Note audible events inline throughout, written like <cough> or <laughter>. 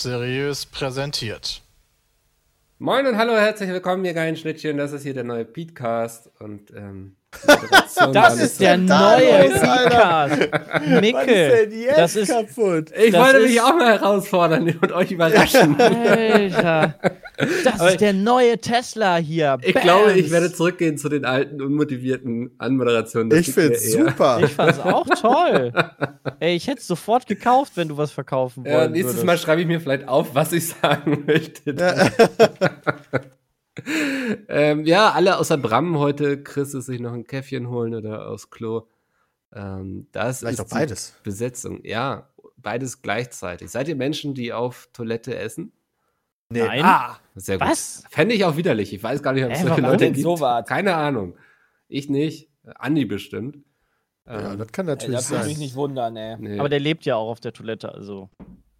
Seriös präsentiert. Moin und hallo, herzlich willkommen, ihr geilen Schnittchen. Das ist hier der neue Beatcast und ähm, das ist der neue Podcast. Micke. das ist kaputt. Ich das wollte mich auch mal herausfordern und euch überraschen. <laughs> Alter. Das Aber ist der neue Tesla hier. Ich Bams. glaube, ich werde zurückgehen zu den alten, unmotivierten Anmoderationen. Das ich find's super. Ich fand's auch <laughs> toll. Ey, ich hätte sofort gekauft, wenn du was verkaufen wolltest. Ja, nächstes würdest. Mal schreibe ich mir vielleicht auf, was ich <laughs> sagen möchte. Ja. ähm, ja, alle außer Bram heute. Chris ist sich noch ein Käffchen holen oder aus Klo. Ähm, das Vielleicht ist auch beides. Besetzung. Ja, beides gleichzeitig. Seid ihr Menschen, die auf Toilette essen? Nee. Nein. Ah, sehr gut. Was? Fände ich auch widerlich. Ich weiß gar nicht, ob es solche Leute gibt. So Keine Ahnung. Ich nicht. Andi bestimmt. Ja, ähm, das kann natürlich ey, das sein. Das würde mich nicht wundern, ey. Nee. Aber der lebt ja auch auf der Toilette, also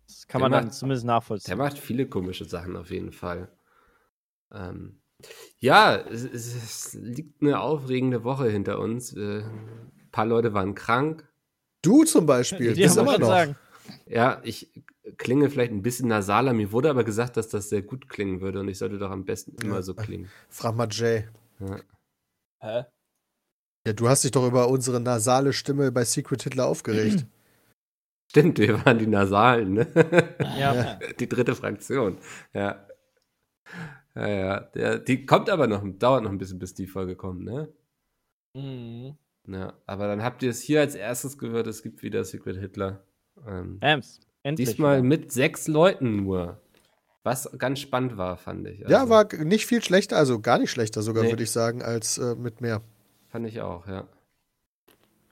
das kann der man macht, dann zumindest nachvollziehen. Der macht viele komische Sachen auf jeden Fall. Ähm, ja, es, es, liegt eine aufregende Woche hinter uns. Äh, ein paar Leute waren krank. Du zum Beispiel, <laughs> Die bist immer noch. Sagen. Ja, ich klinge vielleicht ein bisschen nasaler. Mir wurde aber gesagt, dass das sehr gut klingen würde und ich sollte doch am besten immer ja. so klingen. Frag mal Jay. Ja. Hä? Ja, du hast dich doch über unsere nasale Stimme bei Secret Hitler aufgeregt. <clears throat> Stimmt, wir waren die Nasalen, ne? Ja. <laughs> Die dritte Fraktion. Ja. Ja, ja. Der, die kommt aber noch, dauert noch ein bisschen, bis die Folge kommt, ne? Mhm. Ja, aber dann habt ihr es hier als erstes gehört, es gibt wieder Secret Hitler. Ähm, Ems, endlich. Diesmal wieder. mit sechs Leuten nur. Was ganz spannend war, fand ich. Also, ja, war nicht viel schlechter, also gar nicht schlechter sogar, nee. würde ich sagen, als äh, mit mehr. Fand ich auch, ja.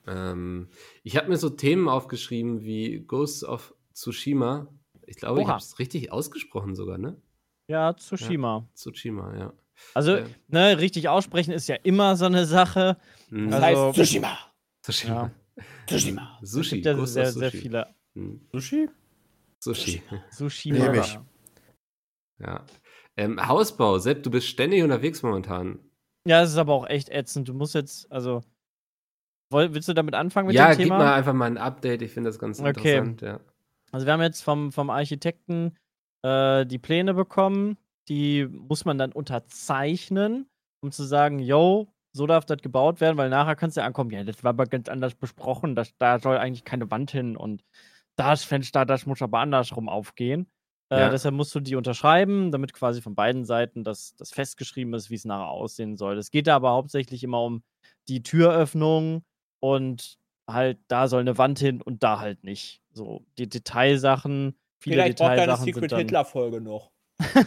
Ähm, ich habe mir so Themen aufgeschrieben wie Ghosts of Tsushima. Ich glaube, Oha. ich habe es richtig ausgesprochen sogar, ne? Ja, Tsushima. Ja, Tsushima, ja. Also, äh, ne, richtig aussprechen ist ja immer so eine Sache. Mhm. Das also, heißt Tsushima. Tsushima. Ja. Tsushima. Sushi. Es gibt ja sehr, Sushi. sehr viele. Hm. Sushi? Sushi. Sushi. Nehme ich. Ja. Ähm, Hausbau, Sepp, du bist ständig unterwegs momentan. Ja, es ist aber auch echt ätzend. Du musst jetzt, also. Willst du damit anfangen mit ja, dem Thema? Ja, gib mal einfach mal ein Update. Ich finde das ganz okay. interessant. Ja. Also, wir haben jetzt vom, vom Architekten äh, die Pläne bekommen. Die muss man dann unterzeichnen, um zu sagen, yo, so darf das gebaut werden, weil nachher kannst du ja ankommen, ja, das war aber ganz anders besprochen, das, da soll eigentlich keine Wand hin und das Fenster, das muss aber andersrum aufgehen. Äh, ja. deshalb musst du die unterschreiben, damit quasi von beiden Seiten das, das festgeschrieben ist, wie es nachher aussehen soll. Es geht da aber hauptsächlich immer um die Türöffnung und halt, da soll eine Wand hin und da halt nicht. So, die Detailsachen Viele Vielleicht braucht eine Secret Hitler-Folge noch.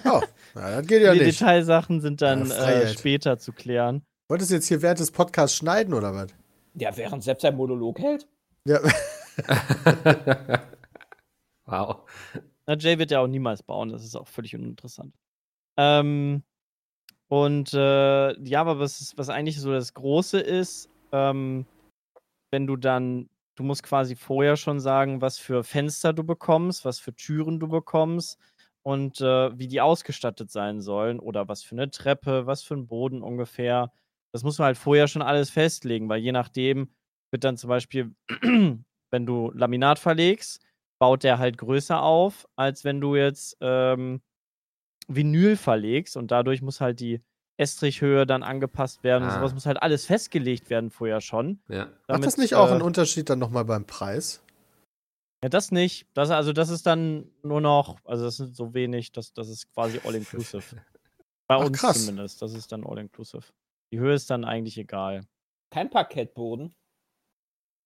oh, na, das geht ja nicht. Detailsachen sind dann ja, äh, später zu klären. Wolltest du jetzt hier während des Podcasts schneiden oder was? Ja, während selbst ein Monolog hält. Ja. <laughs> wow. Na, Jay wird ja auch niemals bauen, das ist auch völlig uninteressant. Ähm, und äh, ja, aber was, was eigentlich so das Große ist, ähm, wenn du dann Du musst quasi vorher schon sagen, was für Fenster du bekommst, was für Türen du bekommst und äh, wie die ausgestattet sein sollen oder was für eine Treppe, was für ein Boden ungefähr. Das muss man halt vorher schon alles festlegen, weil je nachdem wird dann zum Beispiel, <clears throat> wenn du Laminat verlegst, baut der halt größer auf, als wenn du jetzt ähm, Vinyl verlegst und dadurch muss halt die Estrichhöhe dann angepasst werden. Ah. Sowas muss halt alles festgelegt werden vorher schon. Ja. Macht das nicht auch äh, einen Unterschied dann nochmal beim Preis? Ja, das nicht. Das, also, das ist dann nur noch, also, das sind so wenig, das, das ist quasi all-inclusive. <laughs> Bei Ach, uns krass. zumindest. Das ist dann all-inclusive. Die Höhe ist dann eigentlich egal. Kein Parkettboden?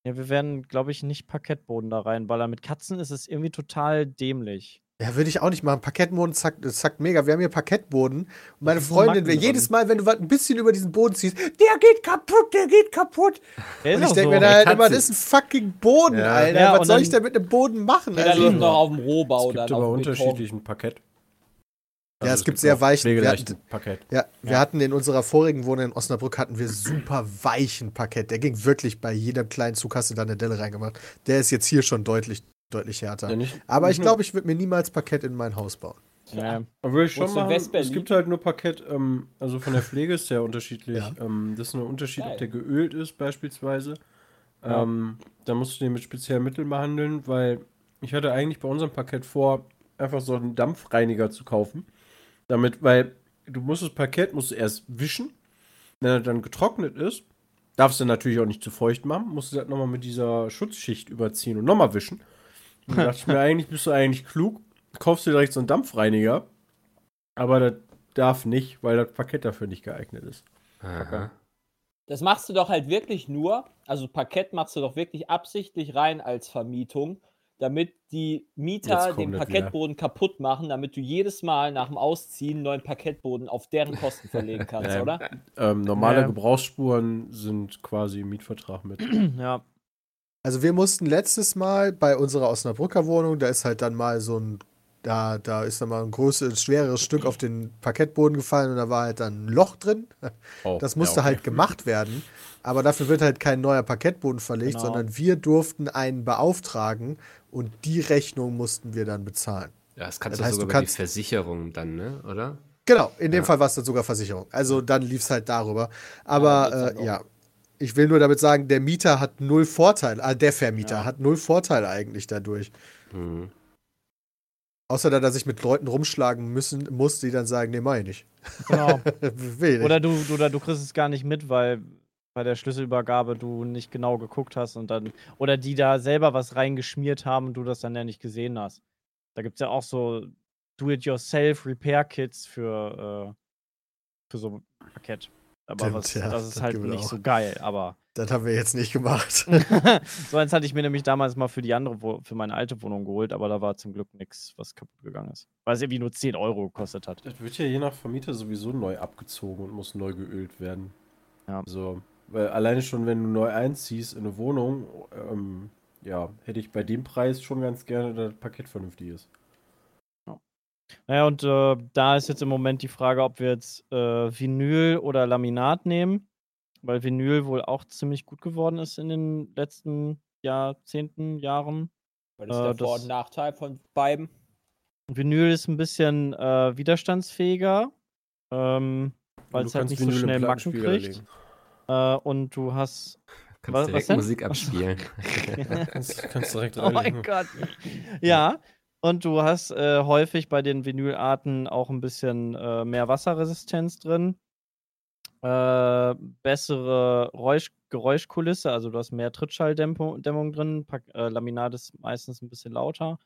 Ja, wir werden, glaube ich, nicht Parkettboden da reinballern. Mit Katzen ist es irgendwie total dämlich. Ja, würde ich auch nicht machen. Parkettboden zackt, zackt mega. Wir haben hier Parkettboden. Und meine Freundin, wir, jedes Mal, wenn du ein bisschen über diesen Boden ziehst, der geht kaputt, der geht kaputt. Der und ich denke so. mir da halt immer, das ist ein fucking Boden, ja. Alter. Ja, Was soll ich denn mit einem Boden machen? Ja, also, dann noch auf dem Rohbau. Es gibt aber unterschiedlichen Parkett. Also ja, es, gibt sehr weichen wir hatten, Parkett. Ja, wir ja. hatten in unserer vorigen Wohnung in Osnabrück hatten wir super weichen Parkett. Der ging wirklich bei jedem kleinen Zug hast du da eine Delle reingemacht. Der ist jetzt hier schon deutlich deutlich härter. Ja, nicht, aber ich glaube, ich würde mir niemals Parkett in mein Haus bauen. Ja, würde ich schon machen. Es gibt halt nur Parkett, ähm, also von der Pflege ist sehr unterschiedlich. Ja. Ähm, das ist ein Unterschied, Geil. ob der geölt ist beispielsweise. Ja. Ähm, da musst du den mit speziellen Mitteln behandeln, weil ich hatte eigentlich bei unserem Parkett vor, einfach so einen Dampfreiniger zu kaufen. Damit, weil du musst das Parkett musst du erst wischen. Wenn er dann getrocknet ist, darfst du natürlich auch nicht zu feucht machen, musst du das nochmal mit dieser Schutzschicht überziehen und nochmal wischen. Und da dachte ich mir, eigentlich bist du eigentlich klug, kaufst du direkt so einen Dampfreiniger, aber das darf nicht, weil das Parkett dafür nicht geeignet ist. Aha. Das machst du doch halt wirklich nur, also Parkett machst du doch wirklich absichtlich rein als Vermietung, damit die Mieter den Parkettboden wieder. kaputt machen, damit du jedes Mal nach dem Ausziehen neuen Parkettboden auf deren Kosten verlegen <laughs> kannst, oder? Ähm, normale ja. Gebrauchsspuren sind quasi im Mietvertrag mit. <clears throat> ja. Also wir mussten letztes Mal bei unserer Osnabrücker Wohnung, da ist halt dann mal so ein, da, da ist dann mal ein großes, schwereres Stück auf den Parkettboden gefallen und da war halt dann ein Loch drin. Oh, das musste ja, okay. halt gemacht werden. Aber dafür wird halt kein neuer Parkettboden verlegt, genau. sondern wir durften einen beauftragen und die Rechnung mussten wir dann bezahlen. Ja, das kannst das heißt, du sogar du kannst, die Versicherung dann, ne? Oder? Genau, in dem ja. Fall war es dann sogar Versicherung. Also dann lief es halt darüber. Aber ja, äh, ja, ich will nur damit sagen, der Mieter hat null Vorteile, äh, der Vermieter ja. hat null Vorteile eigentlich dadurch. Mhm. Außer dass er sich mit Leuten rumschlagen müssen muss, die dann sagen, nee, mach ich nicht. Genau. <laughs> oder, du, oder du kriegst es gar nicht mit, weil bei der Schlüsselübergabe du nicht genau geguckt hast und dann, oder die da selber was reingeschmiert haben und du das dann ja nicht gesehen hast. Da gibt es ja auch so Do-it-yourself-Repair-Kits für, äh, für so ein Paket. Aber Stimmt, was, ja, das ist das halt nicht auch. so geil, aber. Das haben wir jetzt nicht gemacht. <laughs> <laughs> so eins hatte ich mir nämlich damals mal für die andere, für meine alte Wohnung geholt, aber da war zum Glück nichts, was kaputt gegangen ist. Weil es irgendwie nur 10 Euro gekostet hat. Das wird ja je nach Vermieter sowieso neu abgezogen und muss neu geölt werden. Ja. So, weil alleine schon, wenn du neu einziehst in eine Wohnung, ähm, ja, hätte ich bei dem Preis schon ganz gerne, dass das Paket vernünftig ist. Naja, und äh, da ist jetzt im Moment die Frage, ob wir jetzt äh, Vinyl oder Laminat nehmen, weil Vinyl wohl auch ziemlich gut geworden ist in den letzten Jahrzehnten, Jahren. Was ist äh, der Vor- und Nachteil von beiden? Vinyl ist ein bisschen äh, widerstandsfähiger, ähm, weil es halt nicht Vinyl so schnell Macken kriegt. Äh, und du hast. Kannst was, direkt was Musik <laughs> abspielen. <laughs> <laughs> kannst, kannst direkt rein. Oh mein Gott. Ja, und du hast äh, häufig bei den Vinylarten auch ein bisschen äh, mehr Wasserresistenz drin. Äh, bessere Räusch Geräuschkulisse, also du hast mehr Trittschalldämmung drin. Pack, äh, Laminat ist meistens ein bisschen lauter.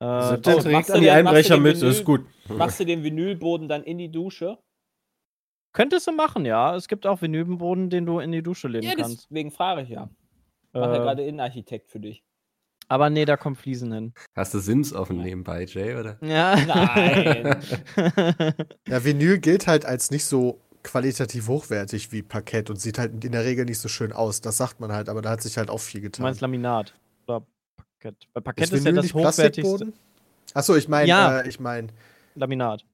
Äh, also, oh, machst du die Einbrecher mit, Vinyl, ist gut. Machst du den Vinylboden dann in die Dusche? Könntest du machen, ja. Es gibt auch Vinylboden, den du in die Dusche legen ja, kannst. Deswegen frage ich ja. Ich mache ja äh. gerade Innenarchitekt für dich. Aber nee, da kommen Fliesen hin. Hast du Sims offen nebenbei, Jay, oder? Ja. Nein. <laughs> ja, Vinyl gilt halt als nicht so qualitativ hochwertig wie Parkett und sieht halt in der Regel nicht so schön aus. Das sagt man halt, aber da hat sich halt auch viel getan. Du meinst Laminat oder Parkett? Bei Parkett ist, ist ja das hochwertigste. Achso, ich meine, ja. äh, ich meine. Laminat.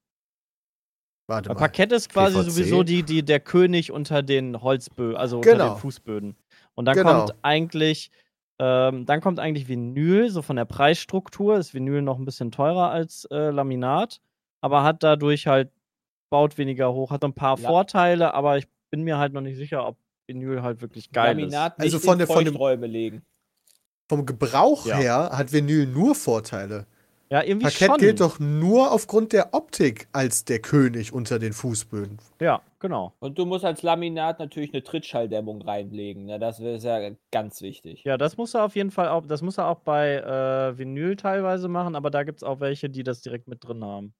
Warte mal. Parkett ist quasi PVC? sowieso die, die, der König unter den Holzböden, also genau. unter den Fußböden. Und dann genau. kommt eigentlich ähm, dann kommt eigentlich Vinyl, so von der Preisstruktur ist Vinyl noch ein bisschen teurer als äh, Laminat, aber hat dadurch halt, baut weniger hoch, hat ein paar ja. Vorteile, aber ich bin mir halt noch nicht sicher, ob Vinyl halt wirklich geil Laminat ist. Also von der von dem legen. Vom Gebrauch ja. her hat Vinyl nur Vorteile. Ja, irgendwie Parkett schon. gilt doch nur aufgrund der Optik als der König unter den Fußböden. Ja, genau. Und du musst als Laminat natürlich eine Trittschalldämmung reinlegen. Ne? Das ist ja ganz wichtig. Ja, das muss er auf jeden Fall auch, das muss er auch bei äh, Vinyl teilweise machen, aber da gibt es auch welche, die das direkt mit drin haben.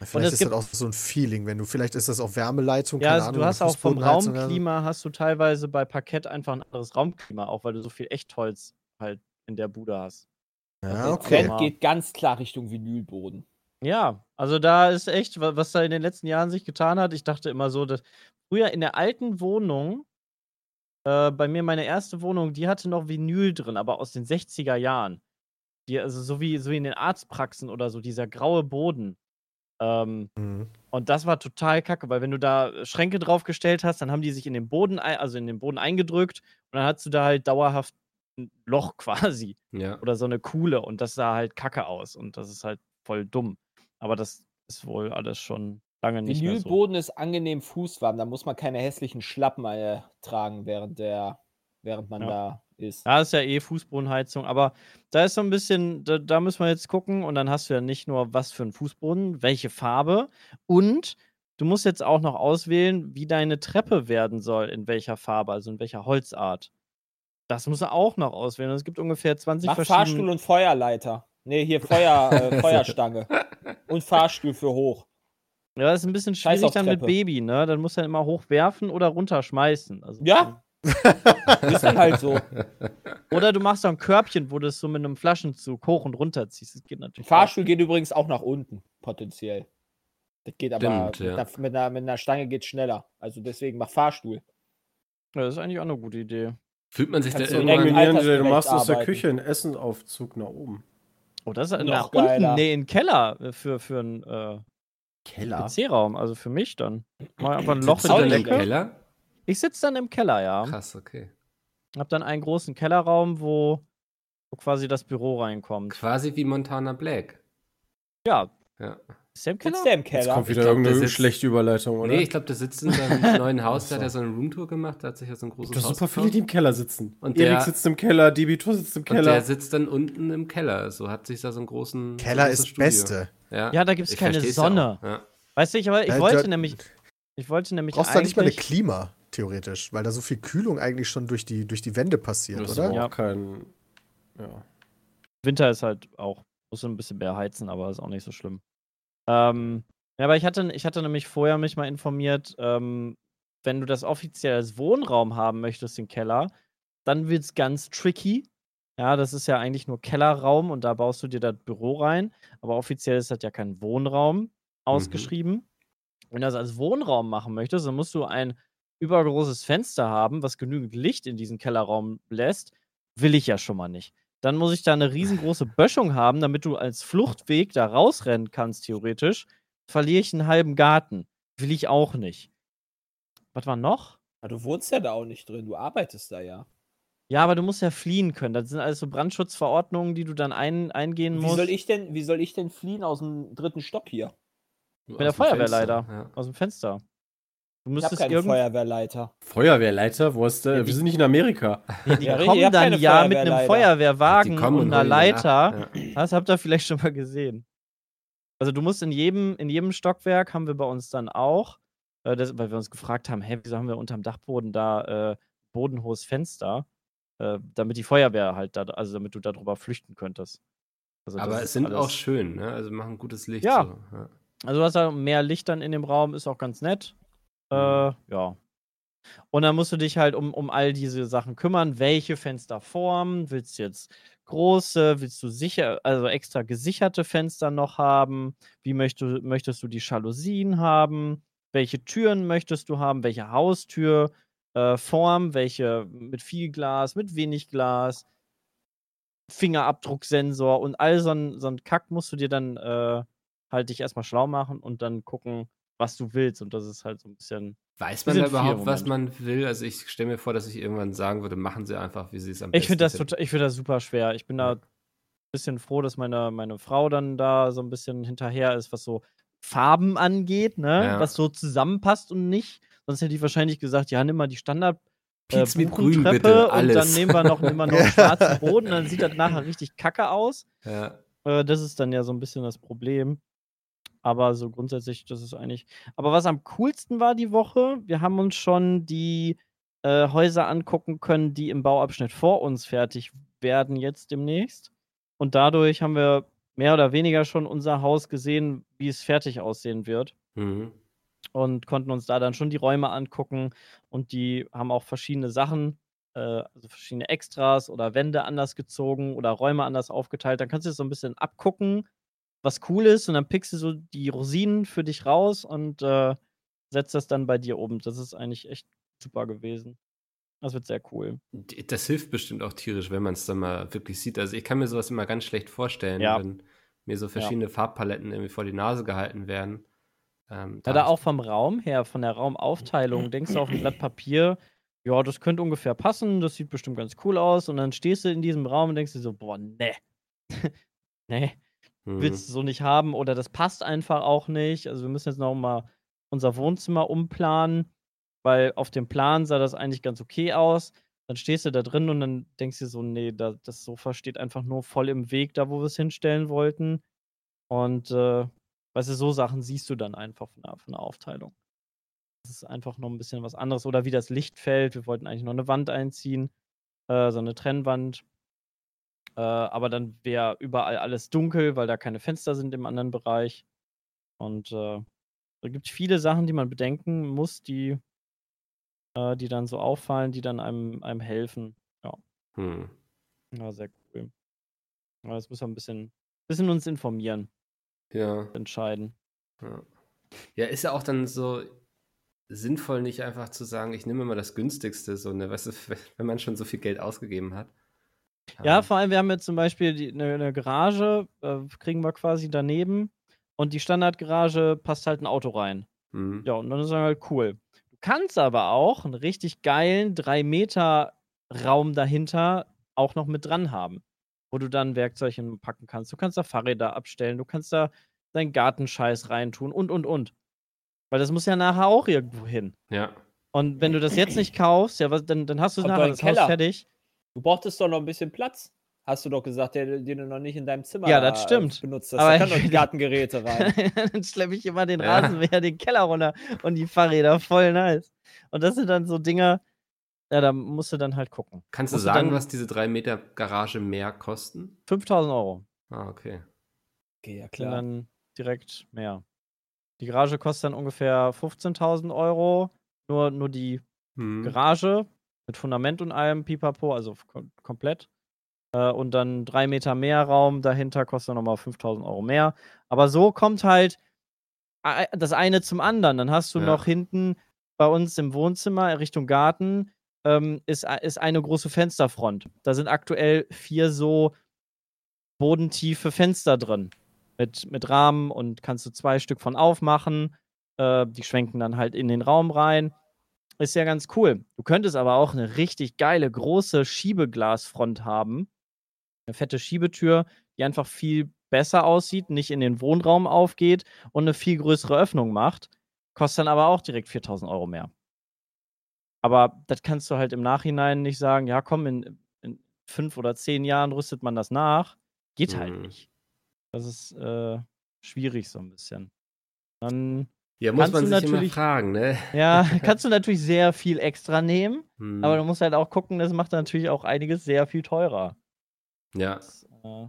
Vielleicht ist das auch so ein Feeling, wenn du, vielleicht ist das auch Wärmeleitung, ja, keine also Ahnung, du hast auch vom Raumklima hast du teilweise bei Parkett einfach ein anderes Raumklima, auch weil du so viel Echtholz halt in der Bude hast. Ja, okay. Der Trend geht ganz klar Richtung Vinylboden. Ja, also da ist echt, was da in den letzten Jahren sich getan hat. Ich dachte immer so, dass früher in der alten Wohnung, äh, bei mir meine erste Wohnung, die hatte noch Vinyl drin, aber aus den 60er Jahren. Die, also so wie, so wie in den Arztpraxen oder so, dieser graue Boden. Ähm, mhm. Und das war total kacke, weil wenn du da Schränke draufgestellt hast, dann haben die sich in den Boden, also in den Boden eingedrückt und dann hast du da halt dauerhaft ein Loch <laughs> quasi. Ja. Oder so eine Kuhle und das sah halt kacke aus und das ist halt voll dumm. Aber das ist wohl alles schon lange nicht mehr so. Vinylboden ist angenehm fußwarm, da muss man keine hässlichen Schlappen äh, tragen, während der, während man ja. da ist. Ja, ist ja eh Fußbodenheizung, aber da ist so ein bisschen, da, da, müssen wir jetzt gucken und dann hast du ja nicht nur was für einen Fußboden, welche Farbe und du musst jetzt auch noch auswählen, wie deine Treppe werden soll, in welcher Farbe, also in welcher Holzart. Das musst du auch noch auswählen. Es gibt ungefähr 20 Mach verschiedene. Fahrstuhl und Feuerleiter. Nee, hier Feuer, äh, <laughs> Feuerstange. und Fahrstuhl für hoch. Ja, das ist ein bisschen schwierig dann mit Baby, ne? Dann musst du dann immer hochwerfen oder runterschmeißen. Also, ja. <laughs> ist dann halt so. Oder du machst so ein Körbchen, wo du es so mit einem Flaschenzug hoch und runter ziehst. Das geht natürlich. Fahrstuhl auch. geht übrigens auch nach unten, potenziell. Das geht aber Stimmt, ja. mit, einer, mit, einer, Stange geht schneller. Also deswegen mach Fahrstuhl. Ja, das ist eigentlich auch eine gute Idee. Fühlt man sich da irgendwann... Du machst aus der Küche einen Essensaufzug nach oben. Oh, das ist nach unten, nee, in den Keller für, für einen äh, Keller? PC-Raum, also für mich dann. Mal einfach ein Loch in den Keller? Ich sitze dann im Keller, ja. Krass, okay. Hab dann einen großen Kellerraum, wo, wo quasi das Büro reinkommt. Quasi wie Montana Black. Ja. Ja. Im Keller? Im Keller? Jetzt kommt wieder glaub, irgendeine sitzt, schlechte Überleitung, oder? Nee, ich glaube, der sitzt in seinem <laughs> neuen Haus, da hat er so eine Roomtour gemacht, da hat sich ja so ein großes Haus super viele, die im Keller sitzen. Und Erik sitzt im Keller, Debitor sitzt im Keller. Und der sitzt dann unten im Keller, so hat sich da so einen großen Keller ist das Beste. Ja, ja da gibt es keine Sonne. Ja. Weißt du, ich, aber ich ja, wollte nämlich ich wollte nämlich Brauchst du da nicht mal eine Klima, theoretisch, weil da so viel Kühlung eigentlich schon durch die, durch die Wände passiert, das oder? Ja. Kein, ja. Winter ist halt auch, muss ein bisschen mehr heizen, aber ist auch nicht so schlimm. Ähm, ja, aber ich hatte, ich hatte nämlich vorher mich mal informiert, ähm, wenn du das offiziell als Wohnraum haben möchtest, den Keller, dann wird es ganz tricky. Ja, das ist ja eigentlich nur Kellerraum und da baust du dir das Büro rein. Aber offiziell ist das ja kein Wohnraum mhm. ausgeschrieben. Mhm. Wenn du das als Wohnraum machen möchtest, dann musst du ein übergroßes Fenster haben, was genügend Licht in diesen Kellerraum lässt. Will ich ja schon mal nicht. Dann muss ich da eine riesengroße Böschung haben, damit du als Fluchtweg da rausrennen kannst, theoretisch verliere ich einen halben Garten. Will ich auch nicht. Was war noch? Ja, du wohnst ja da auch nicht drin, du arbeitest da ja. Ja, aber du musst ja fliehen können. Das sind alles so Brandschutzverordnungen, die du dann ein, eingehen wie musst. Soll ich denn, wie soll ich denn fliehen aus dem dritten Stock hier? Mit der Feuerwehrleiter. Ja. Aus dem Fenster. Du müsstest ich hab keinen Feuerwehrleiter. Feuerwehrleiter? Wo ist der? Ja, wir sind nicht in Amerika. Ja, die ja, kommen dann ja mit einem Feuerwehrwagen und einer Leiter. Das habt ihr vielleicht schon mal gesehen. Also du musst in jedem, in jedem Stockwerk haben wir bei uns dann auch, äh, das, weil wir uns gefragt haben, hey, wieso haben wir unterm Dachboden da äh, bodenhohes Fenster, äh, damit die Feuerwehr halt da, also damit du darüber flüchten könntest. Also Aber es sind alles... auch schön, ne? Also machen gutes Licht. Ja. So. ja. Also du hast da mehr Licht dann in dem Raum, ist auch ganz nett. Äh, mhm. ja. Und dann musst du dich halt um, um all diese Sachen kümmern. Welche Fensterform willst du jetzt große? Willst du sicher, also extra gesicherte Fenster noch haben? Wie möchtest, möchtest du die Jalousien haben? Welche Türen möchtest du haben? Welche Haustür? Äh? Welche mit viel Glas, mit wenig Glas? Fingerabdrucksensor und all so ein, so ein Kack musst du dir dann äh, halt dich erstmal schlau machen und dann gucken, was du willst. Und das ist halt so ein bisschen Weiß man da überhaupt, was man will? Also ich stelle mir vor, dass ich irgendwann sagen würde, machen sie einfach, wie sie es am besten Ich finde das, total, find das super schwer. Ich bin da ein bisschen froh, dass meine, meine Frau dann da so ein bisschen hinterher ist, was so Farben angeht, ne? Ja. Was so zusammenpasst und nicht. Sonst hätte ich wahrscheinlich gesagt, ja, nimm mal die Standard äh, mit grün bitte, alles. und dann nehmen wir noch, nehmen wir <laughs> noch schwarzen Boden, dann sieht das nachher richtig kacke aus. Ja. Äh, das ist dann ja so ein bisschen das Problem. Aber so grundsätzlich, das ist eigentlich. Aber was am coolsten war die Woche, wir haben uns schon die äh, Häuser angucken können, die im Bauabschnitt vor uns fertig werden jetzt demnächst. Und dadurch haben wir mehr oder weniger schon unser Haus gesehen, wie es fertig aussehen wird. Mhm. Und konnten uns da dann schon die Räume angucken. Und die haben auch verschiedene Sachen, äh, also verschiedene Extras oder Wände anders gezogen oder Räume anders aufgeteilt. Dann kannst du es so ein bisschen abgucken was cool ist und dann pickst du so die Rosinen für dich raus und äh, setzt das dann bei dir oben. Das ist eigentlich echt super gewesen. Das wird sehr cool. Das hilft bestimmt auch tierisch, wenn man es dann mal wirklich sieht. Also ich kann mir sowas immer ganz schlecht vorstellen, ja. wenn mir so verschiedene ja. Farbpaletten irgendwie vor die Nase gehalten werden. Ähm, da ja, da auch vom Raum her, von der Raumaufteilung, <clears throat> denkst du auf ein Blatt Papier, ja, das könnte ungefähr passen, das sieht bestimmt ganz cool aus. Und dann stehst du in diesem Raum und denkst dir so, boah, ne. <laughs> ne, mhm. willst du so nicht haben oder das passt einfach auch nicht. Also wir müssen jetzt noch mal unser Wohnzimmer umplanen, weil auf dem Plan sah das eigentlich ganz okay aus. dann stehst du da drin und dann denkst du so, nee, da, das Sofa steht einfach nur voll im Weg, da wo wir es hinstellen wollten. Und äh, weißt du, so Sachen siehst du dann einfach von der, von der Aufteilung. Das ist einfach noch ein bisschen was anderes. Oder wie das Licht fällt. Wir wollten eigentlich noch eine Wand einziehen, äh, so eine Trennwand. Äh, aber dann wäre überall alles dunkel, weil da keine Fenster sind im anderen Bereich. Und äh, da gibt es viele Sachen, die man bedenken muss, die äh, die dann so auffallen, die dann einem, einem helfen. Ja. Hm. Ja, sehr cool. Ja, jetzt müssen wir ein bisschen, bisschen uns informieren. Ja. Entscheiden. Ja. ja, ist ja auch dann so sinnvoll, nicht einfach zu sagen, ich nehme mal das günstigste, so, ne, weißt du, <laughs> wenn man schon so viel Geld ausgegeben hat. Ja, vor allem, wir haben jetzt zum Beispiel die, eine, eine, Garage, äh, kriegen wir quasi daneben und die Standardgarage passt halt ein Auto rein. Mhm. Ja, und dann ist es halt cool kannst aber auch einen richtig geilen 3 Meter Raum dahinter auch noch mit dran haben, wo du dann Werkzeuge packen kannst. Du kannst da Fahrräder abstellen, du kannst da deinen Gartenscheiß reintun und, und, und. Weil das muss ja nachher auch irgendwo hin. Ja. Und wenn du das jetzt nicht kaufst, ja, was, dann, dann hast du nachher das Keller. Haus fertig. Du brauchtest doch noch ein bisschen Platz. Hast du doch gesagt, den, den du noch nicht in deinem Zimmer ja, das stimmt. benutzt hast. Aber da kann doch die <laughs> Gartengeräte rein. <laughs> dann schleppe ich immer den ja. Rasenmäher den Keller runter und die Fahrräder voll nice. Und das sind dann so Dinge, ja, da musst du dann halt gucken. Kannst du sagen, was diese 3 Meter Garage mehr kosten? 5000 Euro. Ah, okay. Okay, ja klar. Und dann direkt mehr. Die Garage kostet dann ungefähr 15.000 Euro. Nur, nur die hm. Garage mit Fundament und allem, pipapo, also kom komplett. Äh, und dann drei Meter mehr Raum dahinter kostet nochmal 5000 Euro mehr. Aber so kommt halt das eine zum anderen. Dann hast du ja. noch hinten bei uns im Wohnzimmer Richtung Garten ähm, ist, ist eine große Fensterfront. Da sind aktuell vier so bodentiefe Fenster drin. Mit, mit Rahmen und kannst du zwei Stück von aufmachen. Äh, die schwenken dann halt in den Raum rein. Ist ja ganz cool. Du könntest aber auch eine richtig geile große Schiebeglasfront haben eine fette Schiebetür, die einfach viel besser aussieht, nicht in den Wohnraum aufgeht und eine viel größere Öffnung macht. Kostet dann aber auch direkt 4000 Euro mehr. Aber das kannst du halt im Nachhinein nicht sagen, ja komm, in, in fünf oder zehn Jahren rüstet man das nach. Geht halt mhm. nicht. Das ist äh, schwierig so ein bisschen. Dann ja, muss man sich natürlich, immer fragen, ne? Ja, kannst du natürlich sehr viel extra nehmen, hm. aber du musst halt auch gucken, das macht natürlich auch einiges sehr viel teurer. Ja. Das, äh,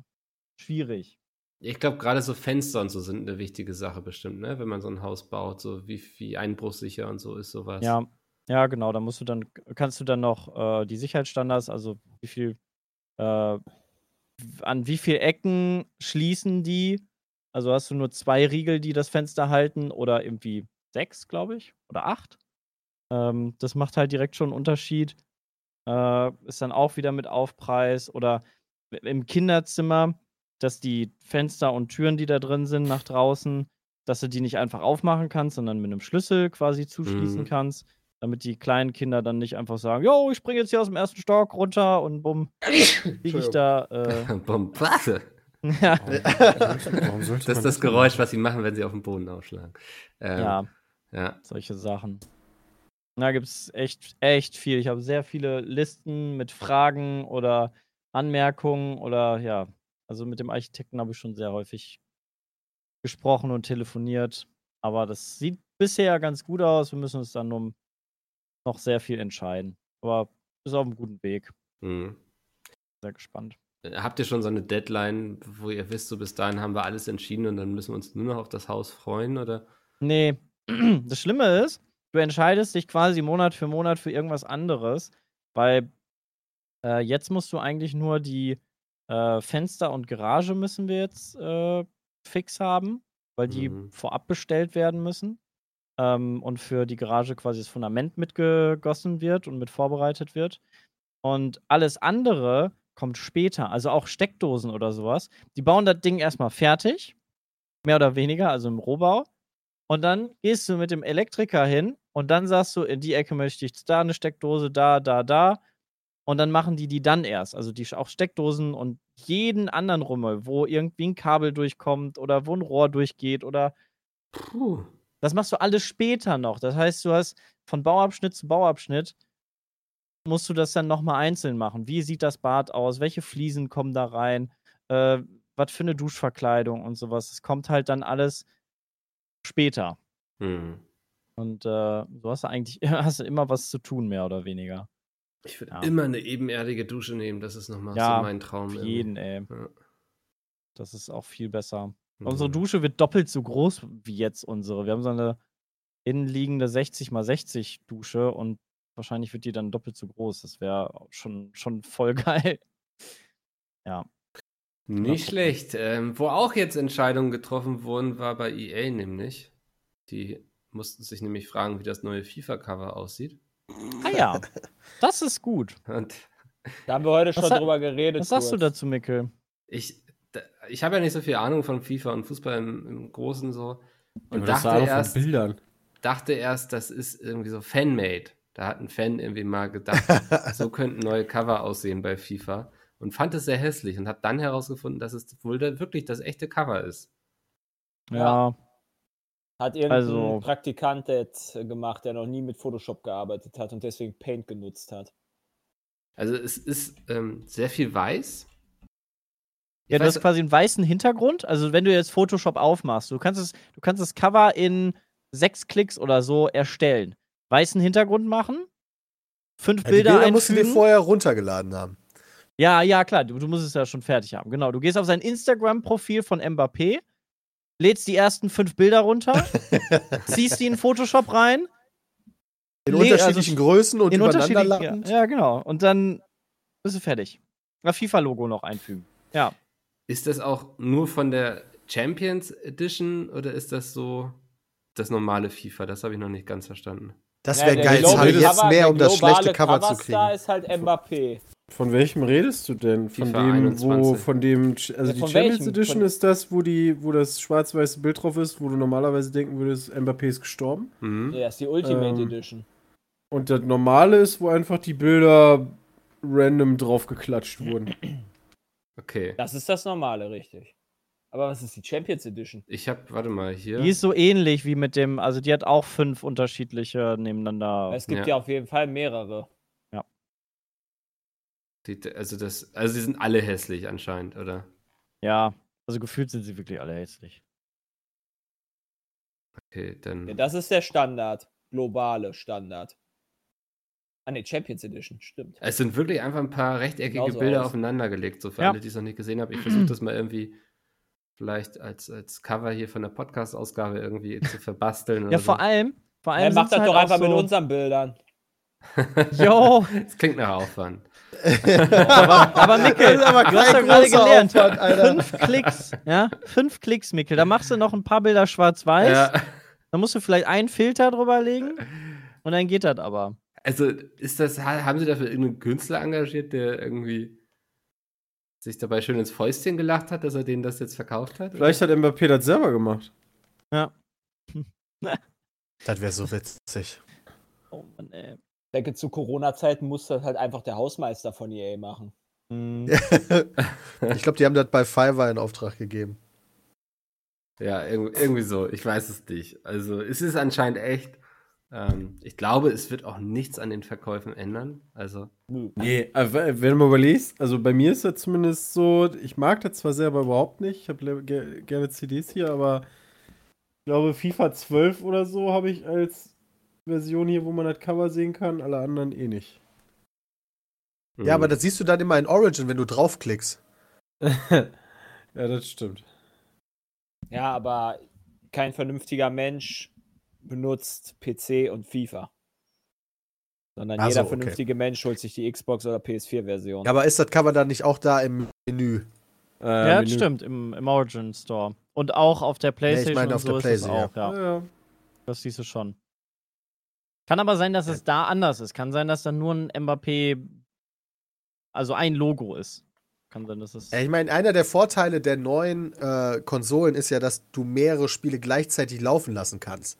schwierig. Ich glaube, gerade so Fenster und so sind eine wichtige Sache bestimmt, ne? Wenn man so ein Haus baut, so wie, wie einbruchsicher und so ist sowas. Ja, ja, genau. Da musst du dann, kannst du dann noch äh, die Sicherheitsstandards, also wie viel, äh, an wie viel Ecken schließen die? Also hast du nur zwei Riegel, die das Fenster halten, oder irgendwie sechs, glaube ich, oder acht. Ähm, das macht halt direkt schon einen Unterschied. Äh, ist dann auch wieder mit Aufpreis oder im Kinderzimmer, dass die Fenster und Türen, die da drin sind, nach draußen, dass du die nicht einfach aufmachen kannst, sondern mit einem Schlüssel quasi zuschließen mhm. kannst, damit die kleinen Kinder dann nicht einfach sagen, yo, ich springe jetzt hier aus dem ersten Stock runter und bumm, <laughs> liege ich da. <laughs> Äh, bumm, was? Ja. Warum <laughs> das ist das Geräusch, was sie machen, wenn sie auf den Boden ausschlagen. Ähm, ja. ja. Solche Sachen. Da gibt es echt, echt viel. Ich habe sehr viele Listen mit Fragen oder Anmerkungen oder ja, also mit dem Architekten habe ich schon sehr häufig gesprochen und telefoniert. Aber das sieht bisher ganz gut aus. Wir müssen uns dann um noch sehr viel entscheiden. Aber ist auf einem guten Weg. Mhm. Sehr gespannt. Habt ihr schon so eine Deadline, wo ihr wisst, so bis dahin haben wir alles entschieden und dann müssen wir uns nur noch auf das Haus freuen, oder? Nee. <clears throat> Das Schlimme ist, du entscheidest dich quasi Monat für Monat für irgendwas anderes, weil äh, jetzt musst du eigentlich nur die äh, Fenster und Garage müssen wir jetzt äh, fix haben, weil die mhm. vorab bestellt werden müssen. Ähm, und für die Garage quasi das Fundament mitgegossen wird und mit vorbereitet wird. Und alles andere kommt später, also auch Steckdosen oder sowas. Die bauen das Ding erstmal fertig, mehr oder weniger, also im Rohbau. Und dann gehst du mit dem Elektriker hin und dann sagst du, in die Ecke möchte ich da eine Steckdose, da, da, da und dann machen die die dann erst. Also die auch Steckdosen und jeden anderen Rummel, wo irgendwie ein Kabel durchkommt oder wo ein Rohr durchgeht oder. Puh. Das machst du alles später noch. Das heißt, du hast von Bauabschnitt zu Bauabschnitt musst du das dann nochmal einzeln machen. Wie sieht das Bad aus? Welche Fliesen kommen da rein? Äh, was für eine Duschverkleidung und sowas. Es kommt halt dann alles später. Hm. Und äh, so hast du eigentlich <laughs> hast du immer was zu tun, mehr oder weniger. Ich würde ja. immer eine ebenerdige Dusche nehmen, das ist nochmal ja, so mein Traum. Auf jeden, ey. Ja. Das ist auch viel besser. Mhm. Unsere Dusche wird doppelt so groß wie jetzt unsere. Wir haben so eine innenliegende 60 x 60 Dusche und wahrscheinlich wird die dann doppelt so groß. Das wäre schon, schon voll <laughs> geil. Ja. Nicht schlecht. Ähm, wo auch jetzt Entscheidungen getroffen wurden, war bei EA nämlich. Die mussten sich nämlich fragen, wie das neue FIFA-Cover aussieht. Ah ja, <laughs> das ist gut. Und da haben wir heute schon drüber geredet. Was kurz. sagst du dazu, Mikkel? Ich, ich habe ja nicht so viel Ahnung von FIFA und Fußball im, im Großen so. Und dachte erst, dachte erst, das ist irgendwie so Fanmade. Da hat ein Fan irgendwie mal gedacht, <laughs> so könnten neue Cover aussehen bei FIFA und fand es sehr hässlich und habe dann herausgefunden, dass es wohl wirklich das echte Cover ist. Ja. Hat irgendein also, Praktikant jetzt gemacht, der noch nie mit Photoshop gearbeitet hat und deswegen Paint genutzt hat. Also es ist ähm, sehr viel weiß. Ich ja, du hast quasi einen weißen Hintergrund. Also wenn du jetzt Photoshop aufmachst, du kannst es, du kannst das Cover in sechs Klicks oder so erstellen. Weißen Hintergrund machen, fünf ja, Bilder, die Bilder musst du dir vorher runtergeladen haben. Ja, ja, klar, du, du, musst es ja schon fertig haben. Genau, du gehst auf sein Instagram-Profil von Mbappé, lädst die ersten fünf Bilder runter, <laughs> ziehst die in Photoshop rein. In unterschiedlichen also, Größen und in unterschiedlichen, ja, ja, genau. Und dann bist du fertig. Das FIFA-Logo noch einfügen. Ja. Ist das auch nur von der Champions Edition oder ist das so das normale FIFA? Das habe ich noch nicht ganz verstanden. Das wäre ja, geil, halt jetzt mehr, um das schlechte Cover zu kriegen. Da ist halt Mbappé. Von welchem redest du denn? Von FIFA dem, 21. wo, von dem, also ja, die Champions welchem? Edition von ist das, wo die, wo das schwarz-weiße Bild drauf ist, wo du normalerweise denken würdest, Mbappé ist gestorben. Mhm. Ja, ist die Ultimate ähm, Edition. Und das normale ist, wo einfach die Bilder random draufgeklatscht wurden. Okay. Das ist das normale, richtig. Aber was ist die Champions Edition? Ich habe, warte mal, hier. Die ist so ähnlich wie mit dem, also die hat auch fünf unterschiedliche nebeneinander. Es gibt ja, ja auf jeden Fall mehrere. Die, also das, also sie sind alle hässlich anscheinend, oder? Ja, also gefühlt sind sie wirklich alle hässlich. Okay, dann. Ja, das ist der Standard, globale Standard. Ah ne, Champions Edition, stimmt. Es sind wirklich einfach ein paar rechteckige Genauso Bilder aus. aufeinander gelegt, so für ja. alle, die es noch nicht gesehen haben. Ich versuche das mal irgendwie vielleicht als, als Cover hier von der Podcast-Ausgabe irgendwie zu verbasteln. ja, vor so. allem, vor allem. Ja, macht das halt doch einfach so mit unseren Bildern. <laughs> Jo! das klingt nach Aufwand aber, aber Mikkel, aber du hast ja gerade gelernt. Aufwand, fünf Klicks, ja? Fünf Klicks, Mikkel. Da machst du noch ein paar Bilder schwarz-weiß. Ja. Dann musst du vielleicht einen Filter drüber legen und dann geht das aber. Also, ist das, haben sie dafür irgendeinen Künstler engagiert, der irgendwie sich dabei schön ins Fäustchen gelacht hat, dass er denen das jetzt verkauft hat? Vielleicht oder? hat Mbappé das selber gemacht. Ja. <laughs> das wäre so witzig. Oh Mann, ey denke, zu Corona-Zeiten muss das halt einfach der Hausmeister von EA machen. Mhm. <laughs> ich glaube, die haben das bei Fiverr in Auftrag gegeben. Ja, irgendwie so. Ich weiß es nicht. Also, es ist anscheinend echt. Ähm, ich glaube, es wird auch nichts an den Verkäufen ändern. Also. Nee, wenn du mal überlegst, also bei mir ist das zumindest so, ich mag das zwar selber überhaupt nicht, ich habe gerne CDs hier, aber ich glaube, FIFA 12 oder so habe ich als Version hier, wo man das Cover sehen kann, alle anderen eh nicht. Ja, aber das siehst du dann immer in Origin, wenn du draufklickst. <laughs> ja, das stimmt. Ja, aber kein vernünftiger Mensch benutzt PC und FIFA. Sondern also, jeder vernünftige okay. Mensch holt sich die Xbox oder PS4-Version. Ja, aber ist das Cover dann nicht auch da im Menü? Äh, ja, Menü. das stimmt, im, im, Origin Store. Und auch auf der PlayStation. Ja, ich meine, auf so der PlayStation. Auch, ja. ja. Das siehst du schon. Kann aber sein, dass es da anders ist. Kann sein, dass da nur ein Mbappé, also ein Logo ist. Kann sein, dass es. Ich meine, einer der Vorteile der neuen äh, Konsolen ist ja, dass du mehrere Spiele gleichzeitig laufen lassen kannst.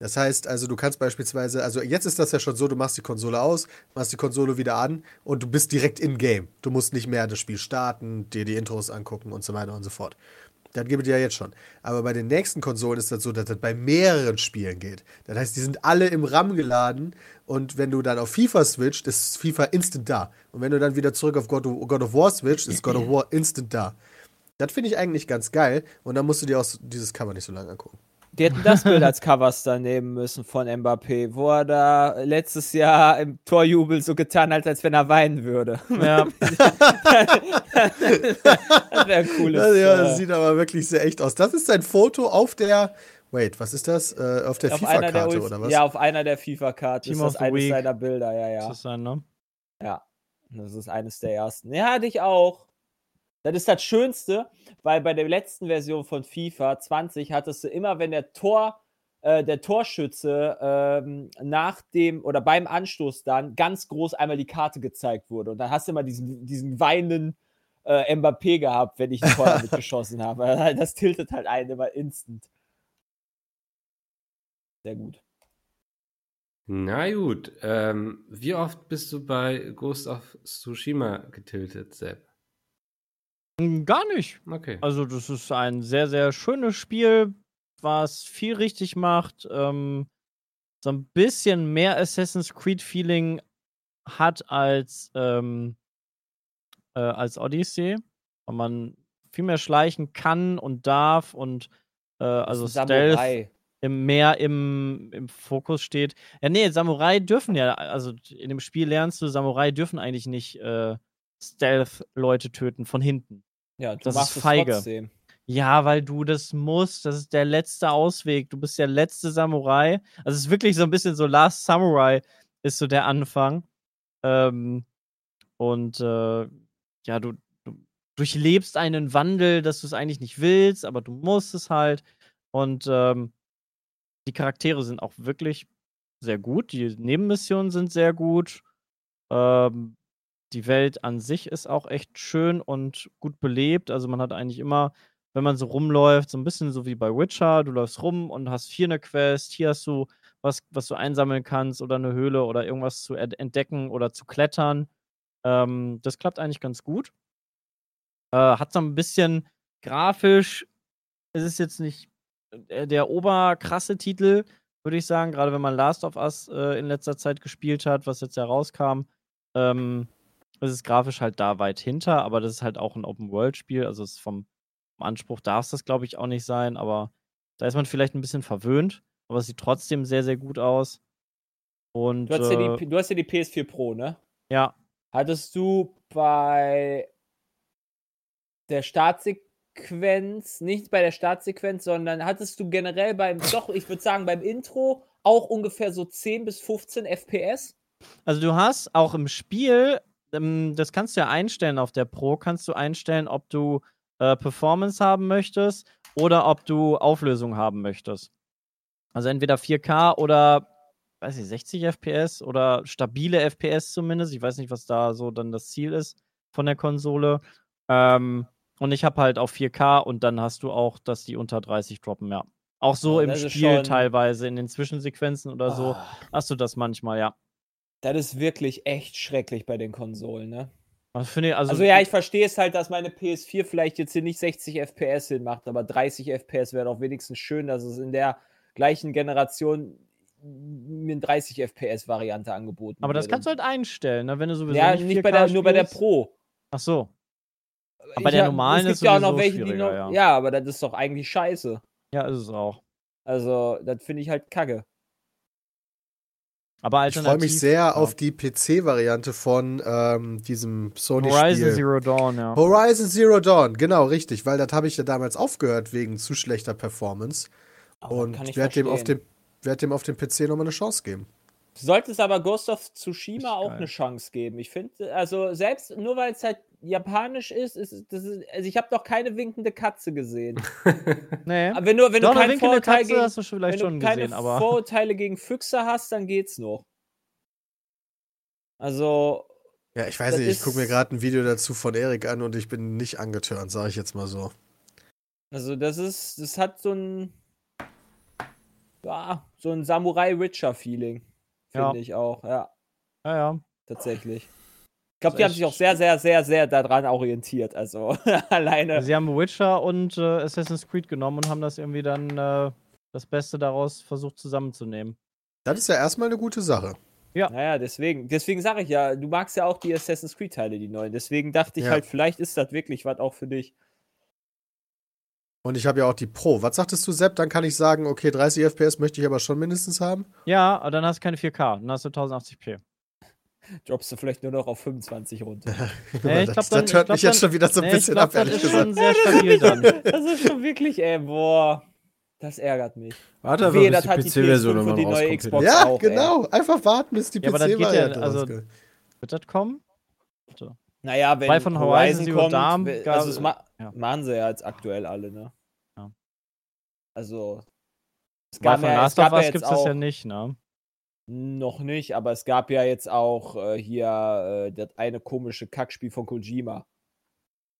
Das heißt, also du kannst beispielsweise, also jetzt ist das ja schon so, du machst die Konsole aus, machst die Konsole wieder an und du bist direkt in Game. Du musst nicht mehr das Spiel starten, dir die Intros angucken und so weiter und so fort. Das gibt es ja jetzt schon. Aber bei den nächsten Konsolen ist das so, dass das bei mehreren Spielen geht. Das heißt, die sind alle im RAM geladen und wenn du dann auf FIFA switcht, ist FIFA instant da. Und wenn du dann wieder zurück auf God of, God of War switcht, ist God of <clears throat> War instant da. Das finde ich eigentlich ganz geil und dann musst du dir auch dieses Cover nicht so lange angucken. Die hätten das Bild als Coverstar nehmen müssen von Mbappé, wo er da letztes Jahr im Torjubel so getan hat, als wenn er weinen würde. Ja. <laughs> das wäre ein cooles. Das, ja, das äh, sieht aber wirklich sehr echt aus. Das ist ein Foto auf der. Wait, was ist das? Äh, auf der FIFA-Karte oder was? Ja, auf einer der FIFA-Karten ist das eines seiner Bilder, ja, ja. Das ist sein, ne? Ja, das ist eines der ersten. Ja, hatte ich auch. Das ist das Schönste, weil bei der letzten Version von FIFA 20 hattest du immer, wenn der Tor, äh, der Torschütze ähm, nach dem oder beim Anstoß dann ganz groß einmal die Karte gezeigt wurde. Und dann hast du immer diesen, diesen weinenden äh, Mbappé gehabt, wenn ich ein Tor damit <laughs> geschossen habe. <laughs> Das tiltet halt einen immer instant. Sehr gut. Na gut, ähm, wie oft bist du bei Ghost of Tsushima getiltet, Sepp? Hm, gar nicht. Okay. Also, das ist ein sehr, sehr schönes Spiel, was viel richtig macht. Ähm, so ein bisschen mehr Assassin's Creed-Feeling hat als, ähm, äh, als Odyssey. Weil man viel mehr schleichen kann und darf und äh, also Stealth im, mehr im, im Fokus steht. Ja, nee, Samurai dürfen ja, also in dem Spiel lernst du, Samurai dürfen eigentlich nicht äh, Stealth-Leute töten von hinten. Ja, das ist feige. Trotzdem. Ja, weil du das musst. Das ist der letzte Ausweg. Du bist der letzte Samurai. Also es ist wirklich so ein bisschen so Last Samurai ist so der Anfang. Ähm, und äh, ja, du, du, durchlebst einen Wandel, dass du es eigentlich nicht willst, aber du musst es halt. Und ähm, die Charaktere sind auch wirklich sehr gut. Die Nebenmissionen sind sehr gut. Ähm, die Welt an sich ist auch echt schön und gut belebt. Also man hat eigentlich immer, wenn man so rumläuft, so ein bisschen so wie bei Witcher, du läufst rum und hast hier eine Quest, hier hast du was, was du einsammeln kannst oder eine Höhle oder irgendwas zu entdecken oder zu klettern. Ähm, das klappt eigentlich ganz gut. Äh, hat so ein bisschen grafisch, es ist jetzt nicht der, der oberkrasse Titel, würde ich sagen, gerade wenn man Last of Us äh, in letzter Zeit gespielt hat, was jetzt ja rauskam. Ähm, es ist grafisch halt da weit hinter, aber das ist halt auch ein Open-World-Spiel. Also vom, Anspruch darf es das, glaube ich, auch nicht sein. Aber da ist man vielleicht ein bisschen verwöhnt. Aber es sieht trotzdem sehr, sehr gut aus. Und, du, hast äh, ja die, du hast ja die PS4 Pro, ne? Ja. Hattest du bei der Startsequenz, nicht bei der Startsequenz, sondern hattest du generell beim, doch, ich würde sagen, beim Intro auch ungefähr so 10 bis 15 FPS? Also du hast auch im Spiel ähm, das kannst du ja einstellen auf der Pro, kannst du einstellen, ob du äh, Performance haben möchtest oder ob du Auflösung haben möchtest. Also entweder 4K oder weiß ich, 60 FPS oder stabile FPS zumindest. Ich weiß nicht, was da so dann das Ziel ist von der Konsole. Ähm, und ich habe halt auf 4K und dann hast du auch, dass die unter 30 droppen, ja. Auch so ja, im Spiel teilweise, in den Zwischensequenzen oder so, ah. hast du das manchmal, ja. Das ist wirklich echt schrecklich bei den Konsolen, ne? Also, ich, also, also, ja, ich verstehe es halt, dass meine PS4 vielleicht jetzt hier nicht 60 FPS hinmacht, aber 30 FPS wäre doch wenigstens schön, dass es in der gleichen Generation mir eine 30 FPS-Variante angeboten Aber das kannst du halt einstellen, ne? wenn du sowieso ja, nicht, nicht bei der, nur bei der Pro. Ach so. Aber bei der normalen ist es ja auch noch welche, die noch, ja. ja, aber das ist doch eigentlich scheiße. Ja, ist es auch. Also, das finde ich halt kacke. Aber ich freue mich sehr ja. auf die PC-Variante von ähm, diesem Sony-Spiel. Horizon Zero Dawn, ja. Horizon Zero Dawn, genau, richtig, weil das habe ich ja damals aufgehört wegen zu schlechter Performance. Oh, und werde dem, auf dem, werd dem auf dem PC nochmal eine Chance geben. Du solltest aber Ghost of Tsushima auch eine Chance geben. Ich finde, also selbst nur weil es halt japanisch ist, ist, das ist also ich habe noch keine winkende Katze gesehen. <laughs> nee. Aber wenn du, wenn Doch, du keine Vorurteile Katze gegen, hast du vielleicht wenn du keine gesehen, aber Vorurteile gegen Füchse hast, dann geht's noch. Also ja, ich weiß nicht, ich gucke mir gerade ein Video dazu von Erik an und ich bin nicht angetörnt, sage ich jetzt mal so. Also das ist, das hat so ein, ja, so ein Samurai Witcher Feeling, finde ja. ich auch, ja. Ja, ja. Tatsächlich. <laughs> glaube, die haben sich auch sehr, sehr, sehr, sehr daran orientiert. Also <laughs> alleine. Sie haben Witcher und äh, Assassin's Creed genommen und haben das irgendwie dann äh, das Beste daraus versucht zusammenzunehmen. Das ist ja erstmal eine gute Sache. Ja. Naja, deswegen, deswegen sage ich ja, du magst ja auch die Assassin's Creed-Teile, die neuen. Deswegen dachte ich ja. halt, vielleicht ist das wirklich was auch für dich. Und ich habe ja auch die Pro. Was sagtest du, Sepp? Dann kann ich sagen, okay, 30 FPS möchte ich aber schon mindestens haben. Ja, aber dann hast du keine 4K, dann hast du 1080p. Droppst du vielleicht nur noch auf 25 runter. <laughs> nee, das, das hört mich jetzt schon wieder so ein nee, bisschen glaub, ab, ehrlich das gesagt. Ist schon sehr <laughs> stabil dann. das ist schon wirklich, ey, boah. Das ärgert mich. Warte bis die PC-Version und die neue Xbox Ja, auch, genau. Ey. Einfach warten, bis die ja, PC-Variante ja, also, Wird das kommen? Bitte. Naja, wenn Weil von Horizon, Horizon kommt, Darm, also das ma ja. machen sie ja jetzt aktuell alle, ne? Ja. Also es gab Weil von ja, Last of Us gibt es das ja nicht, ne? Noch nicht, aber es gab ja jetzt auch äh, hier äh, das eine komische Kackspiel von Kojima.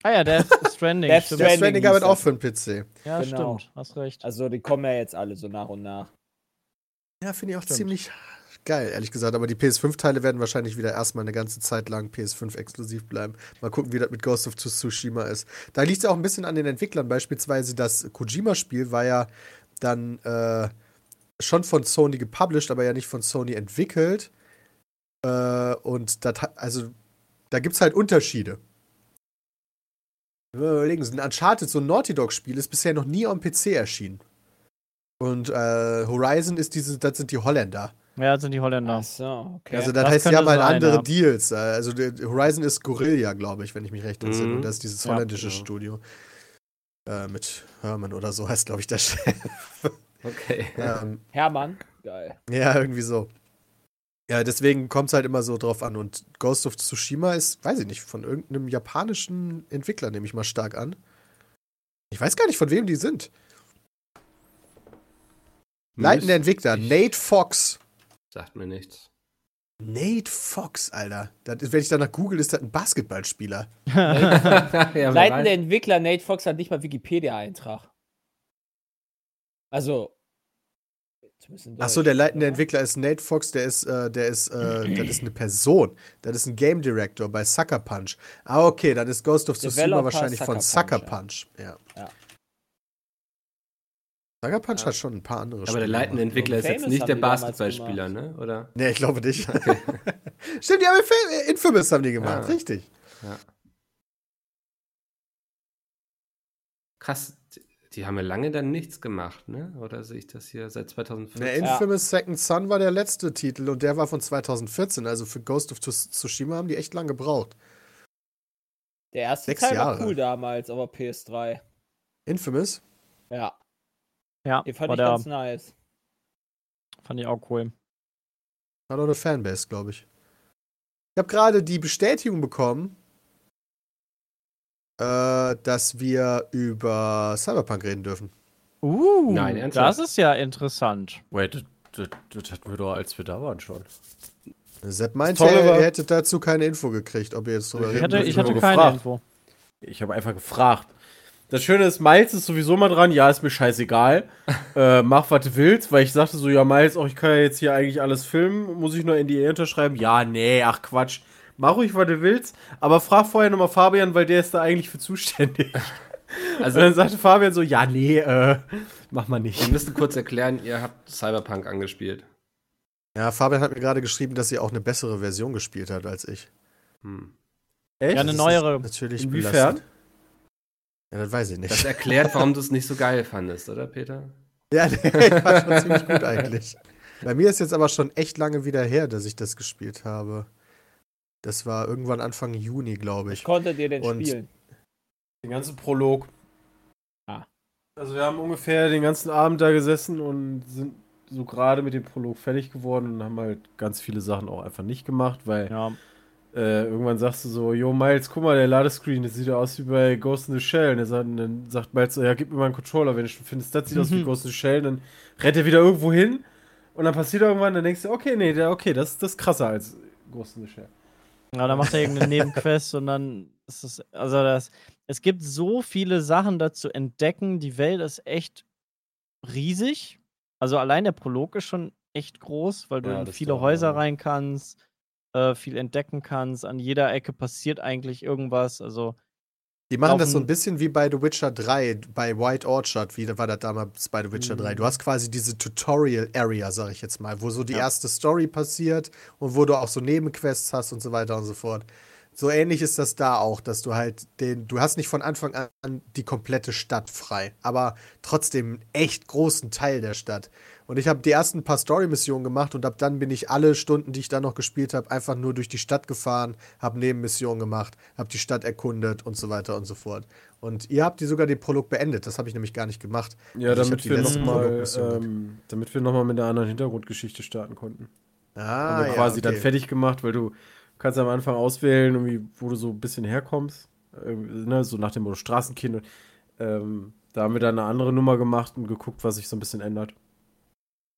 Ah ja, Death <laughs> Stranding. Death Stranding, Death Stranding gab es auch für den PC. Ja, genau. stimmt. Hast recht. Also die kommen ja jetzt alle so nach und nach. Ja, finde ich auch stimmt. ziemlich geil, ehrlich gesagt. Aber die PS5-Teile werden wahrscheinlich wieder erstmal eine ganze Zeit lang PS5 exklusiv bleiben. Mal gucken, wie das mit Ghost of Tsushima ist. Da liegt es auch ein bisschen an den Entwicklern. Beispielsweise das Kojima-Spiel war ja dann äh, schon von Sony gepublished, aber ja nicht von Sony entwickelt. Äh, und das also da gibt es halt Unterschiede. Überlegen, ein Uncharted, so ein Naughty Dog-Spiel, ist bisher noch nie am PC erschienen. Und äh, Horizon ist diese, das sind die Holländer. Ja, das sind die Holländer. Ach so, okay. Also das, das heißt, die haben halt sein, andere ja. Deals. Also Horizon ist Gorilla, glaube ich, wenn ich mich recht entsinne. Mhm. Und das ist dieses holländische ja, genau. Studio. Äh, mit Herman oder so heißt, glaube ich, der <laughs> Chef. Okay. Ähm, Hermann, geil. Ja, irgendwie so. Ja, deswegen kommt es halt immer so drauf an. Und Ghost of Tsushima ist, weiß ich nicht, von irgendeinem japanischen Entwickler, nehme ich mal stark an. Ich weiß gar nicht, von wem die sind. Leitender Entwickler, Nate Fox. Sagt mir nichts. Nate Fox, Alter. Das, wenn ich danach google, ist das ein Basketballspieler. <laughs> ja, Leitender Entwickler Nate Fox hat nicht mal Wikipedia-Eintrag. Also. Achso, der leitende Entwickler ist Nate Fox, der ist, äh, der ist, äh, das ist eine Person. Das ist ein Game Director bei Sucker Punch. Ah, okay, dann ist Ghost of Tsushima wahrscheinlich Sucker von Sucker Punch. Punch. Ja. ja. Sucker Punch ja. hat schon ein paar andere Aber Spiele der leitende Entwickler ist jetzt nicht der Basketballspieler, ne? Oder? Nee, ich glaube nicht. Okay. <laughs> Stimmt, die haben Infamous haben die gemacht, ja. richtig. Ja. Krass, die haben ja lange dann nichts gemacht, ne? Oder sehe ich das hier seit 2014? Der Infamous ja. Second Son war der letzte Titel und der war von 2014. Also für Ghost of Tsushima haben die echt lange gebraucht. Der erste Sechs Teil Jahre. war cool damals, aber PS3. Infamous? Ja. Ja, den fand ich der, ganz nice. Fand ich auch cool. Hat auch eine Fanbase, glaube ich. Ich habe gerade die Bestätigung bekommen, äh, dass wir über Cyberpunk reden dürfen. Uh, Nein, ernsthaft? das ist ja interessant. Wait, das, hatten wir doch, als wir da waren schon. Sepp meinte, ihr hättet dazu keine Info gekriegt, ob ihr jetzt drüber ich reden hatte, Ich hatte keine gefragt. Info. Ich habe einfach gefragt. Das Schöne ist, Miles ist sowieso mal dran. Ja, ist mir scheißegal. <laughs> äh, mach, was du willst, weil ich sagte so, ja, Miles, auch ich kann ja jetzt hier eigentlich alles filmen. Muss ich nur in die unterschreiben? Ja, nee, ach Quatsch mach ruhig, was du willst, aber frag vorher nochmal Fabian, weil der ist da eigentlich für zuständig. <laughs> Also und dann sagte Fabian so, ja, nee, äh, mach mal nicht. Wir müssen kurz erklären, ihr habt Cyberpunk angespielt. Ja, Fabian hat mir gerade geschrieben, dass sie auch eine bessere Version gespielt hat als ich. Hm. Echt? Ja, eine neuere. Natürlich Inwiefern? Ja, das weiß ich nicht. Das erklärt, warum du es nicht so geil fandest, oder, Peter? Ja, nee, <laughs> war schon ziemlich gut eigentlich. Bei mir ist jetzt aber schon echt lange wieder her, dass ich das gespielt habe. Das war irgendwann Anfang Juni, glaube ich. Was konntet ihr denn Und spielen? Den ganzen Prolog. Ah. Also wir haben ungefähr den ganzen Abend da gesessen und sind so gerade mit dem Prolog fertig geworden und haben halt ganz viele Sachen auch einfach nicht gemacht, weil ja. Äh, irgendwann sagst du so, yo Miles, guck mal, der Ladescreen, das sieht ja aus wie bei Ghost in the Shell. Und dann, dann sagt Miles so, ja, gib mir mal einen Controller, wenn du findest, das sieht mhm. aus wie mhm. Ghost in the Shell, dann rennt er wieder irgendwo hin und dann passiert irgendwann, dann denkst du, okay, nee, der, okay, das, das ist krasser als Ghost in the Shell. Ja, dann macht er irgendeine <laughs> Nebenquest und dann ist es, also das, es gibt so viele Sachen dazu entdecken. Die Welt ist echt riesig. Also allein der Prolog ist schon echt groß, weil du ja, in viele Häuser rein kannst. Äh, viel entdecken kannst. An jeder Ecke passiert eigentlich irgendwas. Also die machen das so ein bisschen wie bei The Witcher 3, bei White Orchard, wie war das damals bei The Witcher mhm. 3. Du hast quasi diese Tutorial-Area, sag ich jetzt mal, wo so die ja. erste Story passiert und wo du auch so Nebenquests hast und so weiter und so fort. So ähnlich ist das da auch, dass du halt den, du hast nicht von Anfang an die komplette Stadt frei, aber trotzdem einen echt großen Teil der Stadt. Und ich habe die ersten paar Story-Missionen gemacht und ab dann bin ich alle Stunden, die ich da noch gespielt habe, einfach nur durch die Stadt gefahren, habe Nebenmissionen gemacht, habe die Stadt erkundet und so weiter und so fort. Und ihr habt die sogar den Prolog beendet, das habe ich nämlich gar nicht gemacht. Ja, also damit wir, noch mal, ähm, damit wir nochmal mit einer anderen Hintergrundgeschichte starten konnten. Ah, haben wir ja, quasi okay. dann fertig gemacht, weil du kannst am Anfang auswählen, wo du so ein bisschen herkommst. Äh, ne, so nach dem Motto Straßenkind. Ähm, da haben wir dann eine andere Nummer gemacht und geguckt, was sich so ein bisschen ändert.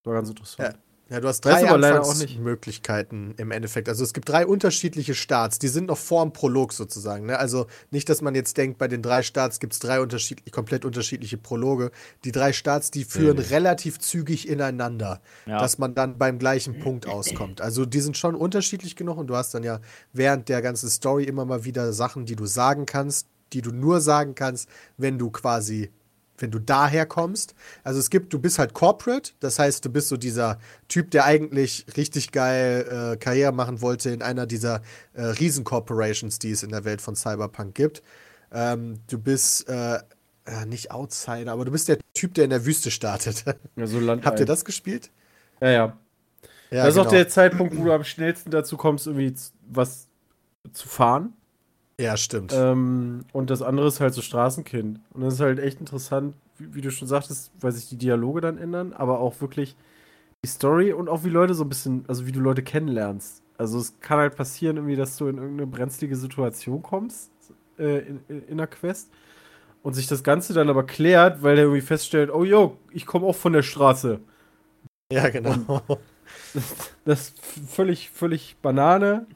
War ganz interessant. Ja. Ja, du hast drei Anfangsmöglichkeiten im Endeffekt. Also es gibt drei unterschiedliche Starts, die sind noch vor dem Prolog sozusagen. Ne? Also nicht, dass man jetzt denkt, bei den drei Starts gibt es drei unterschiedlich, komplett unterschiedliche Prologe. Die drei Starts, die führen mhm. relativ zügig ineinander, ja. dass man dann beim gleichen Punkt auskommt. Also die sind schon unterschiedlich genug und du hast dann ja während der ganzen Story immer mal wieder Sachen, die du sagen kannst, die du nur sagen kannst, wenn du quasi wenn du daher kommst. Also es gibt, du bist halt Corporate, das heißt, du bist so dieser Typ, der eigentlich richtig geil äh, Karriere machen wollte in einer dieser äh, Riesen-Corporations, die es in der Welt von Cyberpunk gibt. Ähm, du bist äh, nicht Outsider, aber du bist der Typ, der in der Wüste startet. Ja, so <laughs> Habt ihr das gespielt? Ja, ja. ja das ist genau. auch der Zeitpunkt, wo du am schnellsten dazu kommst, irgendwie was zu fahren. Ja, stimmt. Ähm, und das andere ist halt so Straßenkind. Und das ist halt echt interessant, wie, wie, du schon sagtest, weil sich die Dialoge dann ändern, aber auch wirklich die Story und auch wie Leute so ein bisschen, also wie du Leute kennenlernst. Also es kann halt passieren, irgendwie, dass du in irgendeine brenzlige Situation kommst äh, in, in, in einer Quest und sich das Ganze dann aber klärt, weil der irgendwie feststellt, oh yo, ich komme auch von der Straße. Ja, genau. Das, <laughs> das ist völlig, völlig Banane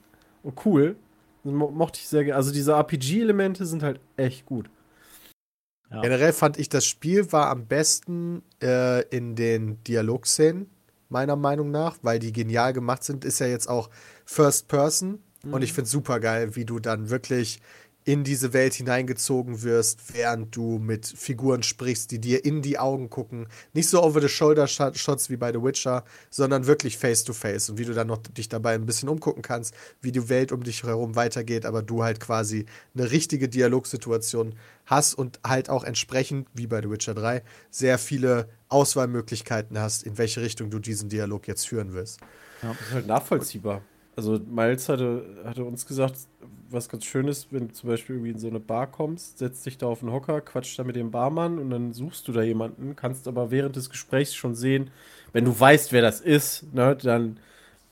und cool. Mo mochte ich sehr gerne. Also diese RPG-Elemente sind halt echt gut. Ja. Generell fand ich, das Spiel war am besten äh, in den Dialogszenen, meiner Meinung nach, weil die genial gemacht sind. Ist ja jetzt auch First Person. Mhm. Und ich finde es super geil, wie du dann wirklich in diese Welt hineingezogen wirst, während du mit Figuren sprichst, die dir in die Augen gucken. Nicht so over-the-shoulder-Shots wie bei The Witcher, sondern wirklich face-to-face. -face. Und wie du dann noch dich dabei ein bisschen umgucken kannst, wie die Welt um dich herum weitergeht, aber du halt quasi eine richtige Dialogsituation hast und halt auch entsprechend, wie bei The Witcher 3, sehr viele Auswahlmöglichkeiten hast, in welche Richtung du diesen Dialog jetzt führen willst. Ja, das ist halt nachvollziehbar. Also Miles hatte, hatte uns gesagt, was ganz schön ist, wenn du zum Beispiel irgendwie in so eine Bar kommst, setzt dich da auf den Hocker, quatscht da mit dem Barmann und dann suchst du da jemanden, kannst aber während des Gesprächs schon sehen, wenn du weißt, wer das ist, ne, dann,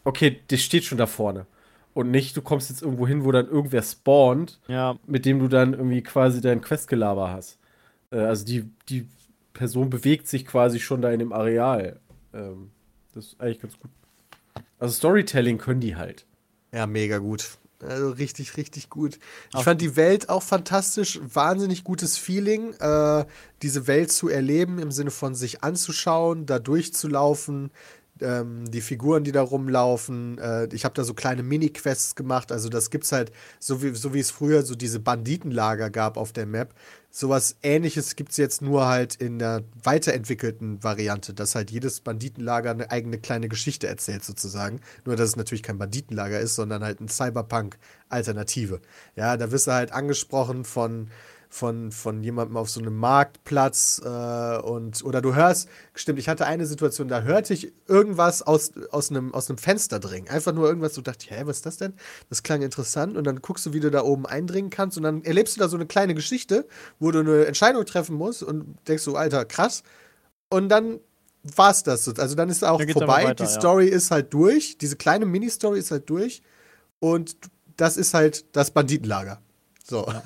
okay, der steht schon da vorne. Und nicht, du kommst jetzt irgendwo hin, wo dann irgendwer spawnt, ja. mit dem du dann irgendwie quasi dein Questgelaber hast. Äh, also die, die Person bewegt sich quasi schon da in dem Areal. Ähm, das ist eigentlich ganz gut. Also Storytelling können die halt. Ja, mega gut. Also richtig, richtig gut. Ich fand die Welt auch fantastisch, wahnsinnig gutes Feeling, äh, diese Welt zu erleben, im Sinne von sich anzuschauen, da durchzulaufen, ähm, die Figuren, die da rumlaufen. Äh, ich habe da so kleine Mini-Quests gemacht. Also das gibt's halt, so wie, so wie es früher so diese Banditenlager gab auf der Map. Sowas ähnliches gibt es jetzt nur halt in der weiterentwickelten Variante, dass halt jedes Banditenlager eine eigene kleine Geschichte erzählt, sozusagen. Nur, dass es natürlich kein Banditenlager ist, sondern halt eine Cyberpunk-Alternative. Ja, da wirst du halt angesprochen von von, von jemandem auf so einem Marktplatz äh, und oder du hörst, stimmt, ich hatte eine Situation, da hörte ich irgendwas aus, aus, einem, aus einem Fenster dringen. Einfach nur irgendwas, du dachte, hä, was ist das denn? Das klang interessant und dann guckst du, wie du da oben eindringen kannst und dann erlebst du da so eine kleine Geschichte, wo du eine Entscheidung treffen musst und denkst so, Alter, krass. Und dann war es das. Also dann ist auch vorbei. Weiter, die Story ja. ist halt durch. Diese kleine Mini-Story ist halt durch. Und das ist halt das Banditenlager. So. Ja.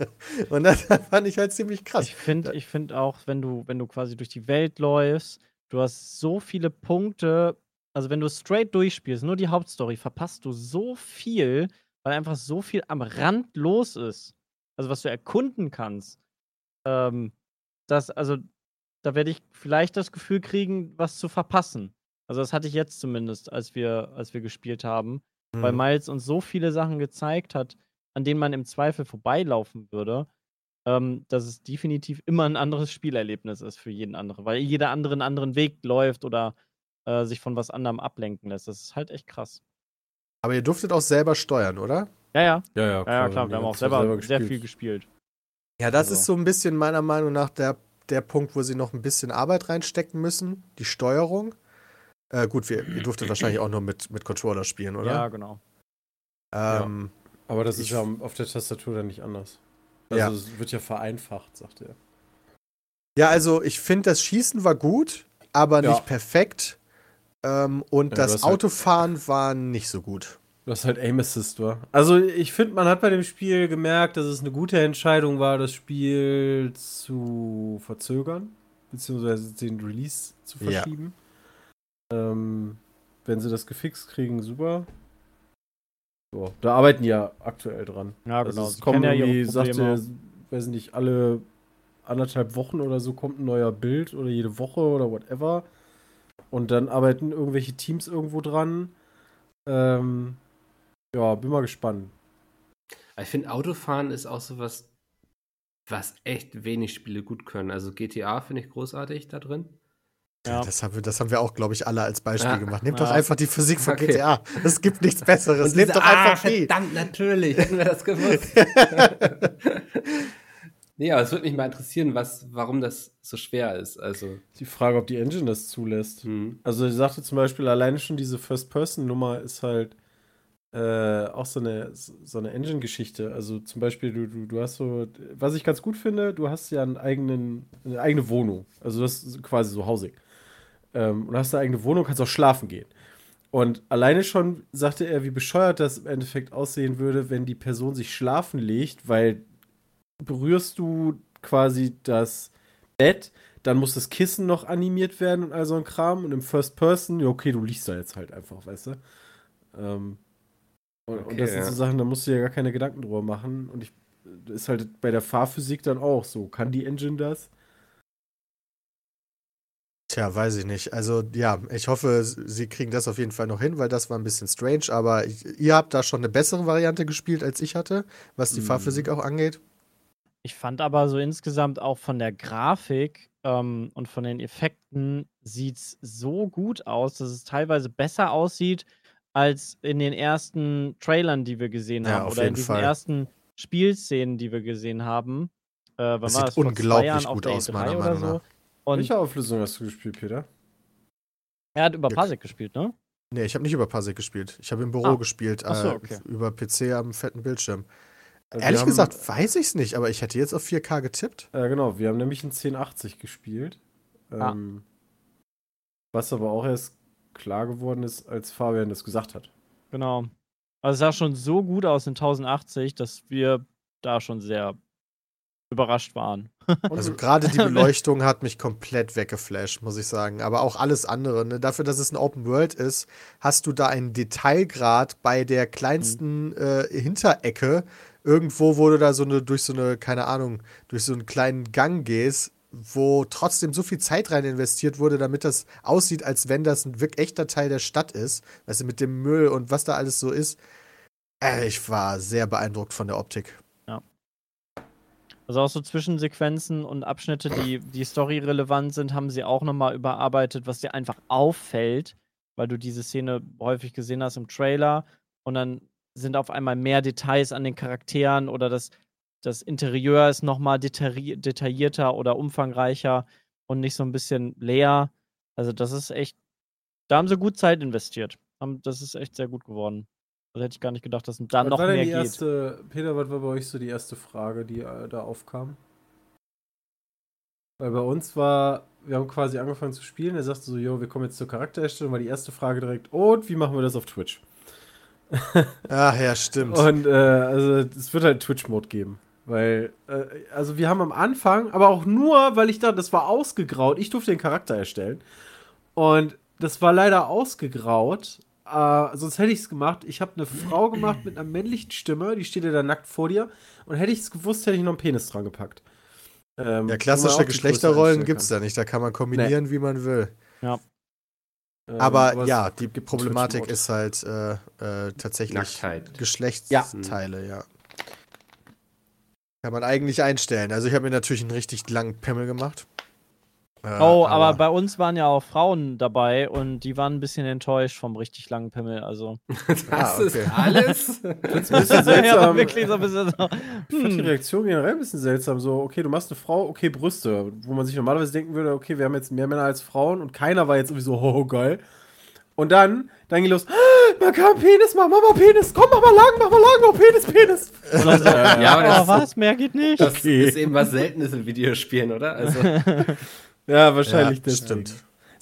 <laughs> und das <laughs> fand ich halt ziemlich krass. Ich finde ich find auch, wenn du, wenn du quasi durch die Welt läufst, du hast so viele Punkte, also wenn du straight durchspielst, nur die Hauptstory, verpasst du so viel, weil einfach so viel am Rand los ist. Also was du erkunden kannst. Ähm, das, also, da werde ich vielleicht das Gefühl kriegen, was zu verpassen. Also das hatte ich jetzt zumindest, als wir, als wir gespielt haben. mhm. weil Miles uns so viele Sachen gezeigt hat, an denen man im Zweifel vorbeilaufen würde, ähm, dass es definitiv immer ein anderes Spielerlebnis ist für jeden anderen, weil jeder andere einen anderen Weg läuft oder äh, sich von was anderem ablenken lässt. Das ist halt echt krass. Aber ihr durftet auch selber steuern, oder? Ja, ja. Ja, ja, klar. Ja, klar. Wir haben auch selber, selber sehr viel gespielt. Ja, das also. ist so ein bisschen meiner Meinung nach der, der Punkt, wo sie noch ein bisschen Arbeit reinstecken müssen. Die Steuerung. Äh, gut, wir, ihr durftet wahrscheinlich auch nur mit, mit Controller spielen, oder? Ja, genau. Ähm, ja. Aber das ist ja auf der Tastatur dann nicht anders. Also ja. es wird ja vereinfacht, sagt er. Ja, also ich finde, das Schießen war gut, aber ja. nicht perfekt. Ähm, und ja, das halt Autofahren halt war nicht so gut. Was halt Aim Assist war. Also ich finde, man hat bei dem Spiel gemerkt, dass es eine gute Entscheidung war, das Spiel zu verzögern, beziehungsweise den Release zu verschieben. Ja. Ähm, wenn sie das gefixt kriegen, super. So, da arbeiten ja aktuell dran. Ja, also genau. Also es kommen ja irgendwie, sagt ihr, weiß nicht, alle anderthalb Wochen oder so kommt ein neuer Bild oder jede Woche oder whatever. Und dann arbeiten irgendwelche Teams irgendwo dran. Ähm, ja, bin mal gespannt. Ich finde, Autofahren ist auch so was, was echt wenig Spiele gut können. Also GTA finde ich großartig da drin. Ja. Das, haben wir, das haben wir auch, glaube ich, alle als Beispiel ja. gemacht. Nehmt ja. doch einfach die Physik von okay. GTA. Es gibt nichts Besseres. Nehmt diese, doch einfach ah, Verdammt, natürlich. Hätten wir das gewusst. <laughs> nee, aber es würde mich mal interessieren, was, warum das so schwer ist. Also. Die Frage, ob die Engine das zulässt. Mhm. Also, ich sagte zum Beispiel, alleine schon diese First-Person-Nummer ist halt äh, auch so eine, so eine Engine-Geschichte. Also zum Beispiel, du, du, du hast so, was ich ganz gut finde, du hast ja einen eigenen, eine eigene Wohnung. Also das ist quasi so hausig. Ähm, und hast eine eigene Wohnung, kannst auch schlafen gehen. Und alleine schon sagte er, wie bescheuert das im Endeffekt aussehen würde, wenn die Person sich schlafen legt, weil berührst du quasi das Bett, dann muss das Kissen noch animiert werden und all so ein Kram. Und im First Person, ja, okay, du liegst da jetzt halt einfach, weißt du? Ähm, und, okay, und das sind so Sachen, da musst du ja gar keine Gedanken drüber machen. Und ich ist halt bei der Fahrphysik dann auch so. Kann die Engine das? Tja, weiß ich nicht. Also ja, ich hoffe, sie kriegen das auf jeden Fall noch hin, weil das war ein bisschen strange. Aber ich, ihr habt da schon eine bessere Variante gespielt, als ich hatte, was die mhm. Fahrphysik auch angeht. Ich fand aber so insgesamt auch von der Grafik ähm, und von den Effekten sieht es so gut aus, dass es teilweise besser aussieht als in den ersten Trailern, die wir gesehen ja, haben. oder in diesen Fall. ersten Spielszenen, die wir gesehen haben. Äh, das sieht das? unglaublich gut aus, meiner Meinung so? Und Welche Auflösung hast du gespielt, Peter? Er hat über Pasek gespielt, ne? Nee, ich habe nicht über Pasek gespielt. Ich habe im Büro ah. gespielt. So, äh, okay. Über PC am fetten Bildschirm. Also Ehrlich haben, gesagt, weiß ich es nicht, aber ich hätte jetzt auf 4K getippt. Ja, genau. Wir haben nämlich in 1080 gespielt. Ah. Ähm, was aber auch erst klar geworden ist, als Fabian das gesagt hat. Genau. Also es sah schon so gut aus in 1080, dass wir da schon sehr überrascht waren. <laughs> also gerade die <laughs> Beleuchtung hat mich komplett weggeflasht, muss ich sagen. Aber auch alles andere. Ne? Dafür, dass es ein Open World ist, hast du da einen Detailgrad bei der kleinsten mhm. äh, Hinterecke. Irgendwo, wo du da so eine, durch so eine, keine Ahnung, durch so einen kleinen Gang gehst, wo trotzdem so viel Zeit rein investiert wurde, damit das aussieht, als wenn das ein wirklich echter Teil der Stadt ist. Weißt du, mit dem Müll und was da alles so ist. Äh, ich war sehr beeindruckt von der Optik. Also auch so Zwischensequenzen und Abschnitte, die, die storyrelevant sind, haben sie auch nochmal überarbeitet, was dir einfach auffällt, weil du diese Szene häufig gesehen hast im Trailer und dann sind auf einmal mehr Details an den Charakteren oder das das Interieur ist nochmal detailli detaillierter oder umfangreicher und nicht so ein bisschen leer. Also das ist echt, da haben sie gut Zeit investiert. Das ist echt sehr gut geworden. Das hätte ich gar nicht gedacht, dass da was noch war mehr die geht. Erste, Peter, was war bei euch so die erste Frage, die äh, da aufkam? Weil bei uns war, wir haben quasi angefangen zu spielen. Er sagte so, jo, wir kommen jetzt zur Charaktererstellung. War die erste Frage direkt, und wie machen wir das auf Twitch? <laughs> Ach ja, stimmt. Und äh, also es wird halt Twitch-Mode geben. Weil, äh, also wir haben am Anfang, aber auch nur, weil ich dachte, das war ausgegraut. Ich durfte den Charakter erstellen. Und das war leider ausgegraut. Äh, sonst hätte ich es gemacht. Ich habe eine Frau gemacht mit einer männlichen Stimme, die steht ja da nackt vor dir. Und hätte ich es gewusst, hätte ich noch einen Penis dran gepackt. Ähm, ja, klassische Geschlechterrollen gibt es da nicht. Da kann man kombinieren, nee. wie man will. Ja. Ähm, aber ja, die Problematik ist halt äh, äh, tatsächlich Nacktheit. Geschlechtsteile, ja. ja. Kann man eigentlich einstellen. Also ich habe mir natürlich einen richtig langen Pimmel gemacht. Oh, aber, aber, bei uns waren ja auch Frauen dabei und die waren ein bisschen enttäuscht vom richtig langen Pimmel. Also. <laughs> das ah, okay. ist alles. <laughs> Das ist ein bisschen <laughs> seltsam. ja, wirklich so ein bisschen so. Ich fand die hm. Reaktion generell ein bisschen seltsam. So, okay, du machst eine Frau, okay, Brüste. Wo man sich normalerweise denken würde, okay, wir haben jetzt mehr Männer als Frauen und keiner war jetzt irgendwie so, oh, geil. Und dann, dann ging los, ah, <gasps> man kann Penis machen, mach mal Penis, komm, mach mal lang, mach mal lang, mach Penis, Penis. Also, ja, aber das, oh, was, mehr geht nicht. Das okay. ist eben was Seltenes in Videospielen, oder? Also. Ja, wahrscheinlich ja, das stimmt.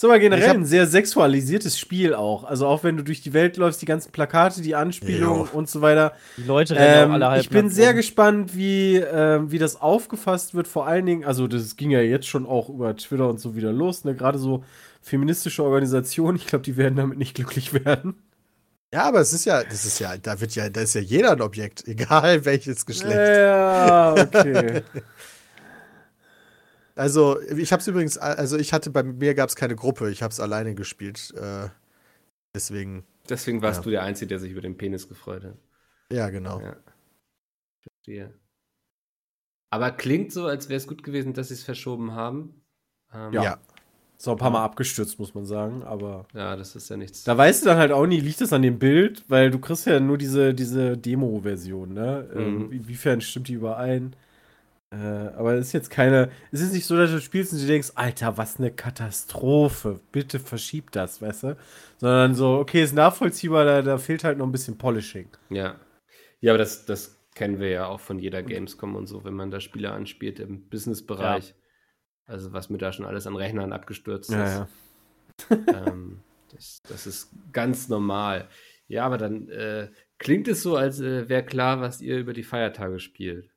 Ist aber generell ein sehr sexualisiertes Spiel auch. Also auch wenn du durch die Welt läufst, die ganzen Plakate, die Anspielungen und so weiter. Die Leute rennen ähm, alle halb Ich bin sehr rum. gespannt, wie, äh, wie das aufgefasst wird. Vor allen Dingen, also das ging ja jetzt schon auch über Twitter und so wieder los. Ne? Gerade so feministische Organisationen, ich glaube, die werden damit nicht glücklich werden. Ja, aber es ist ja, das ist ja, da wird ja, da ist ja jeder ein Objekt, <laughs> egal welches Geschlecht. Ja, okay. <laughs> Also, ich habe es übrigens, also ich hatte bei mir gab es keine Gruppe, ich habe es alleine gespielt. Äh, deswegen. Deswegen warst ja. du der Einzige, der sich über den Penis gefreut hat. Ja, genau. Ja. Verstehe. Aber klingt so, als wäre es gut gewesen, dass sie es verschoben haben. Ähm, ja. Ist auch ein paar Mal abgestürzt, muss man sagen, aber. Ja, das ist ja nichts. Da weißt du dann halt auch nie, liegt das an dem Bild, weil du kriegst ja nur diese, diese Demo-Version, ne? Ähm, mhm. inwiefern stimmt die überein? Äh, aber es ist jetzt keine. Es ist nicht so, dass du spielst und du denkst, Alter, was eine Katastrophe. Bitte verschieb das, weißt du? Sondern so, okay, ist nachvollziehbar, da, da fehlt halt noch ein bisschen Polishing. Ja. Ja, aber das, das kennen wir ja auch von jeder Gamescom und so, wenn man da Spiele anspielt im Business-Bereich. Ja. Also, was mir da schon alles an Rechnern abgestürzt ja, ist. Ja. <laughs> ähm, das, das ist ganz normal. Ja, aber dann äh, klingt es so, als äh, wäre klar, was ihr über die Feiertage spielt.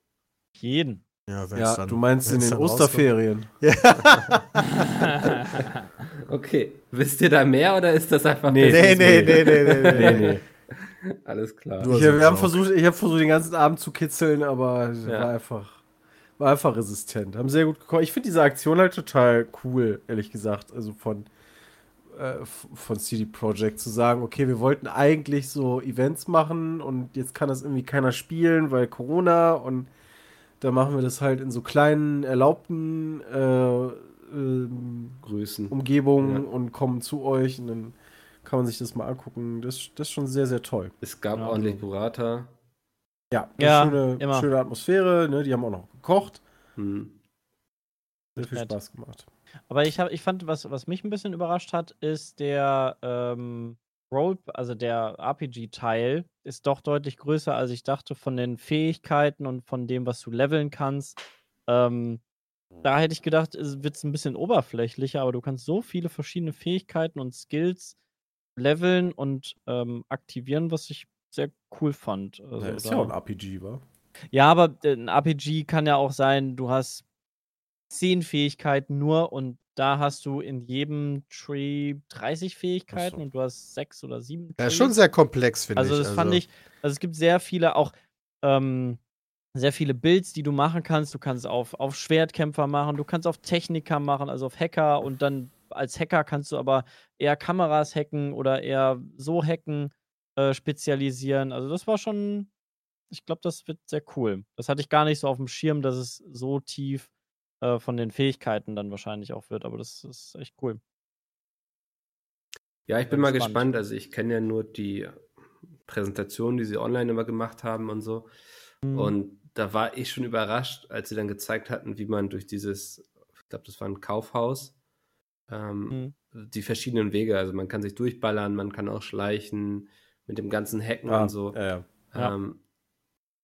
Jeden. Ja, ja dann, du meinst in den Osterferien. Ja. <laughs> okay. Wisst ihr da mehr oder ist das einfach Nee, nee, nee, nee, nee, nee, nee, nee. Alles klar. Ich, wir haben versucht, ich habe versucht, den ganzen Abend zu kitzeln, aber ja. war einfach war einfach resistent. Haben sehr gut gekocht. Ich finde diese Aktion halt total cool, ehrlich gesagt. Also von, äh, von CD Projekt zu sagen, okay, wir wollten eigentlich so Events machen und jetzt kann das irgendwie keiner spielen, weil Corona und da machen wir das halt in so kleinen, erlaubten äh, äh, Größen. Umgebungen ja. und kommen zu euch und dann kann man sich das mal angucken. Das, das ist schon sehr, sehr toll. Es gab ja, ordentlich Burrata. Ja, ja schöne, immer. schöne Atmosphäre. Ne? Die haben auch noch gekocht. Hm. Sehr viel Spaß gemacht. Aber ich, hab, ich fand, was, was mich ein bisschen überrascht hat, ist der ähm, Role, also der RPG-Teil ist doch deutlich größer, als ich dachte, von den Fähigkeiten und von dem, was du leveln kannst. Ähm, da hätte ich gedacht, es wird ein bisschen oberflächlicher, aber du kannst so viele verschiedene Fähigkeiten und Skills leveln und ähm, aktivieren, was ich sehr cool fand. Also, ja, ist ja auch ein RPG, wa? Ja, aber äh, ein RPG kann ja auch sein, du hast zehn Fähigkeiten nur und da hast du in jedem Tree 30 Fähigkeiten so. und du hast sechs oder sieben. Ja, schon sehr komplex, finde also, ich. Also das fand ich, also es gibt sehr viele auch, ähm, sehr viele Builds, die du machen kannst. Du kannst auf, auf Schwertkämpfer machen, du kannst auf Techniker machen, also auf Hacker und dann als Hacker kannst du aber eher Kameras hacken oder eher so hacken, äh, spezialisieren. Also das war schon, ich glaube, das wird sehr cool. Das hatte ich gar nicht so auf dem Schirm, dass es so tief äh, von den Fähigkeiten dann wahrscheinlich auch wird, aber das ist echt cool. Ja, ich bin, bin mal gespannt. gespannt. Also ich kenne ja nur die Präsentationen, die sie online immer gemacht haben und so. Mhm. Und da war ich schon überrascht, als sie dann gezeigt hatten, wie man durch dieses, ich glaube, das war ein Kaufhaus, ähm, mhm. die verschiedenen Wege, also man kann sich durchballern, man kann auch schleichen mit dem ganzen Hacken ah, und so. Ja, ja. Ähm,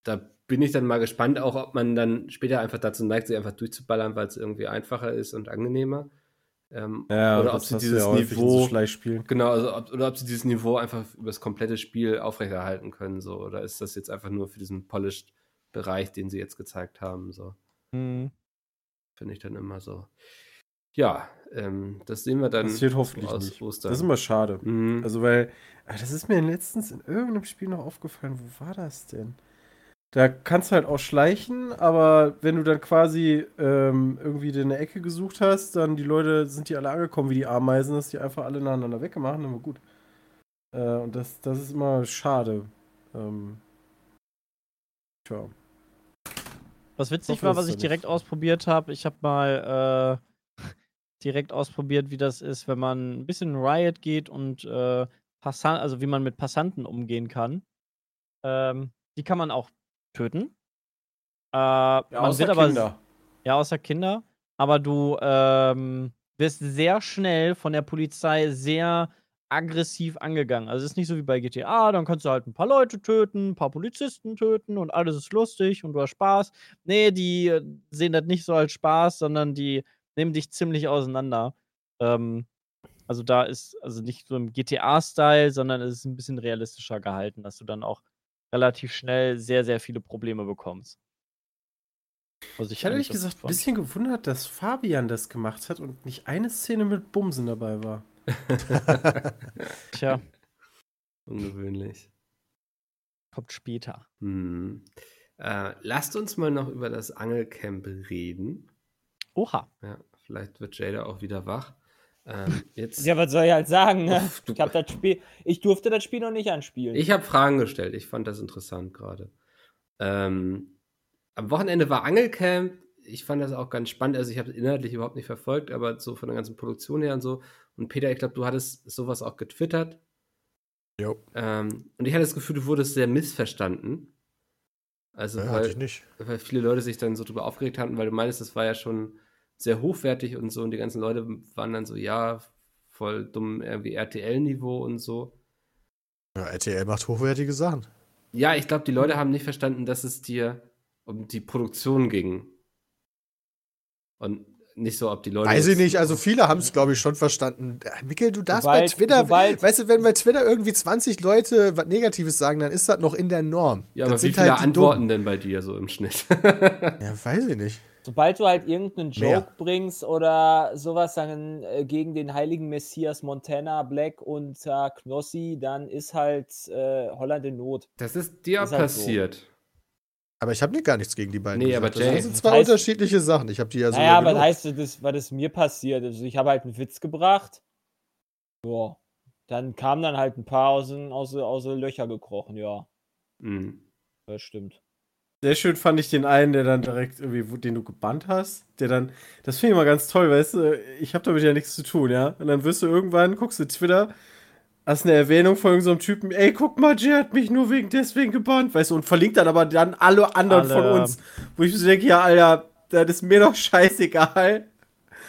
da bin ich dann mal gespannt, auch ob man dann später einfach dazu neigt, sich einfach durchzuballern, weil es irgendwie einfacher ist und angenehmer. Ähm, ja, oder ob sie dieses ja Niveau genau, also ob, oder ob sie dieses Niveau einfach über das komplette Spiel aufrechterhalten können, so oder ist das jetzt einfach nur für diesen polished Bereich, den sie jetzt gezeigt haben, so. Mhm. Finde ich dann immer so. Ja, ähm, das sehen wir dann. Das wird hoffentlich aus nicht. Ostern. Das ist immer schade. Mhm. Also weil, ah, das ist mir letztens in irgendeinem Spiel noch aufgefallen. Wo war das denn? Da kannst du halt auch schleichen, aber wenn du dann quasi ähm, irgendwie eine Ecke gesucht hast, dann die Leute sind die alle angekommen wie die Ameisen, dass die einfach alle nacheinander weggemacht haben, aber gut. Äh, und das, das ist immer schade. Ähm, tja. Was witzig war, was ich direkt nicht. ausprobiert habe, ich habe mal äh, <laughs> direkt ausprobiert, wie das ist, wenn man ein bisschen in Riot geht und äh, Passant, also wie man mit Passanten umgehen kann. Ähm, die kann man auch töten. Äh, ja, man wird aber. Kinder. Ja, außer Kinder. Aber du ähm, wirst sehr schnell von der Polizei sehr aggressiv angegangen. Also es ist nicht so wie bei GTA, dann kannst du halt ein paar Leute töten, ein paar Polizisten töten und alles ist lustig und du hast Spaß. Nee, die äh, sehen das nicht so als Spaß, sondern die nehmen dich ziemlich auseinander. Ähm, also da ist also nicht so im GTA-Style, sondern es ist ein bisschen realistischer gehalten, dass du dann auch relativ schnell sehr, sehr viele Probleme bekommst. Also ich, ich hatte ehrlich gesagt ein bisschen gewundert, dass Fabian das gemacht hat und nicht eine Szene mit Bumsen dabei war. Tja. <laughs> Ungewöhnlich. Kommt später. Hm. Äh, lasst uns mal noch über das Angelcamp reden. Oha. Ja, vielleicht wird Jada auch wieder wach. Ähm, jetzt ja, was soll ich halt sagen? Ne? Uff, ich, hab das Spiel, ich durfte das Spiel noch nicht anspielen. Ich habe Fragen gestellt. Ich fand das interessant gerade. Ähm, am Wochenende war Angelcamp. Ich fand das auch ganz spannend. Also ich habe es inhaltlich überhaupt nicht verfolgt, aber so von der ganzen Produktion her und so. Und Peter, ich glaube, du hattest sowas auch getwittert. Jo. Ähm, und ich hatte das Gefühl, du wurdest sehr missverstanden. Also, ja, weil, weil viele Leute sich dann so drüber aufgeregt hatten, weil du meinst, das war ja schon sehr hochwertig und so und die ganzen Leute waren dann so, ja, voll dumm irgendwie RTL-Niveau und so. Ja, RTL macht hochwertige Sachen. Ja, ich glaube, die Leute haben nicht verstanden, dass es dir um die Produktion ging. Und nicht so, ob die Leute. Weiß ich nicht, also viele haben es, glaube ich, schon verstanden. Äh, Mikkel, du darfst sobald, bei Twitter, sobald, weißt du, wenn bei Twitter irgendwie 20 Leute was Negatives sagen, dann ist das noch in der Norm. Ja, das aber wie viele halt antworten denn bei dir so im Schnitt? ja, weiß ich nicht. Sobald du halt irgendeinen Joke Mehr. bringst oder sowas dann äh, gegen den heiligen Messias Montana Black und äh, Knossi, dann ist halt äh, Holland in Not. Das ist dir ist passiert. Halt so. Aber ich habe mir gar nichts gegen die beiden. Nee, aber Jay, das sind zwei heißt, unterschiedliche Sachen. Ich habe die ja so. Naja, was heißt das, was ist mir passiert? Also ich habe halt einen Witz gebracht. Ja. Dann kamen dann halt ein paar aus den, aus, aus den Löcher gekrochen, ja. Mhm. Das stimmt. Sehr schön fand ich den einen, der dann direkt irgendwie, den du gebannt hast, der dann, das finde ich immer ganz toll, weißt du, ich habe damit ja nichts zu tun, ja. Und dann wirst du irgendwann, guckst du Twitter, hast eine Erwähnung von irgendeinem so Typen, ey, guck mal, Jay hat mich nur wegen deswegen gebannt, weißt du, und verlinkt dann aber dann alle anderen alle. von uns, wo ich so denke, ja, Alter, das ist mir doch scheißegal.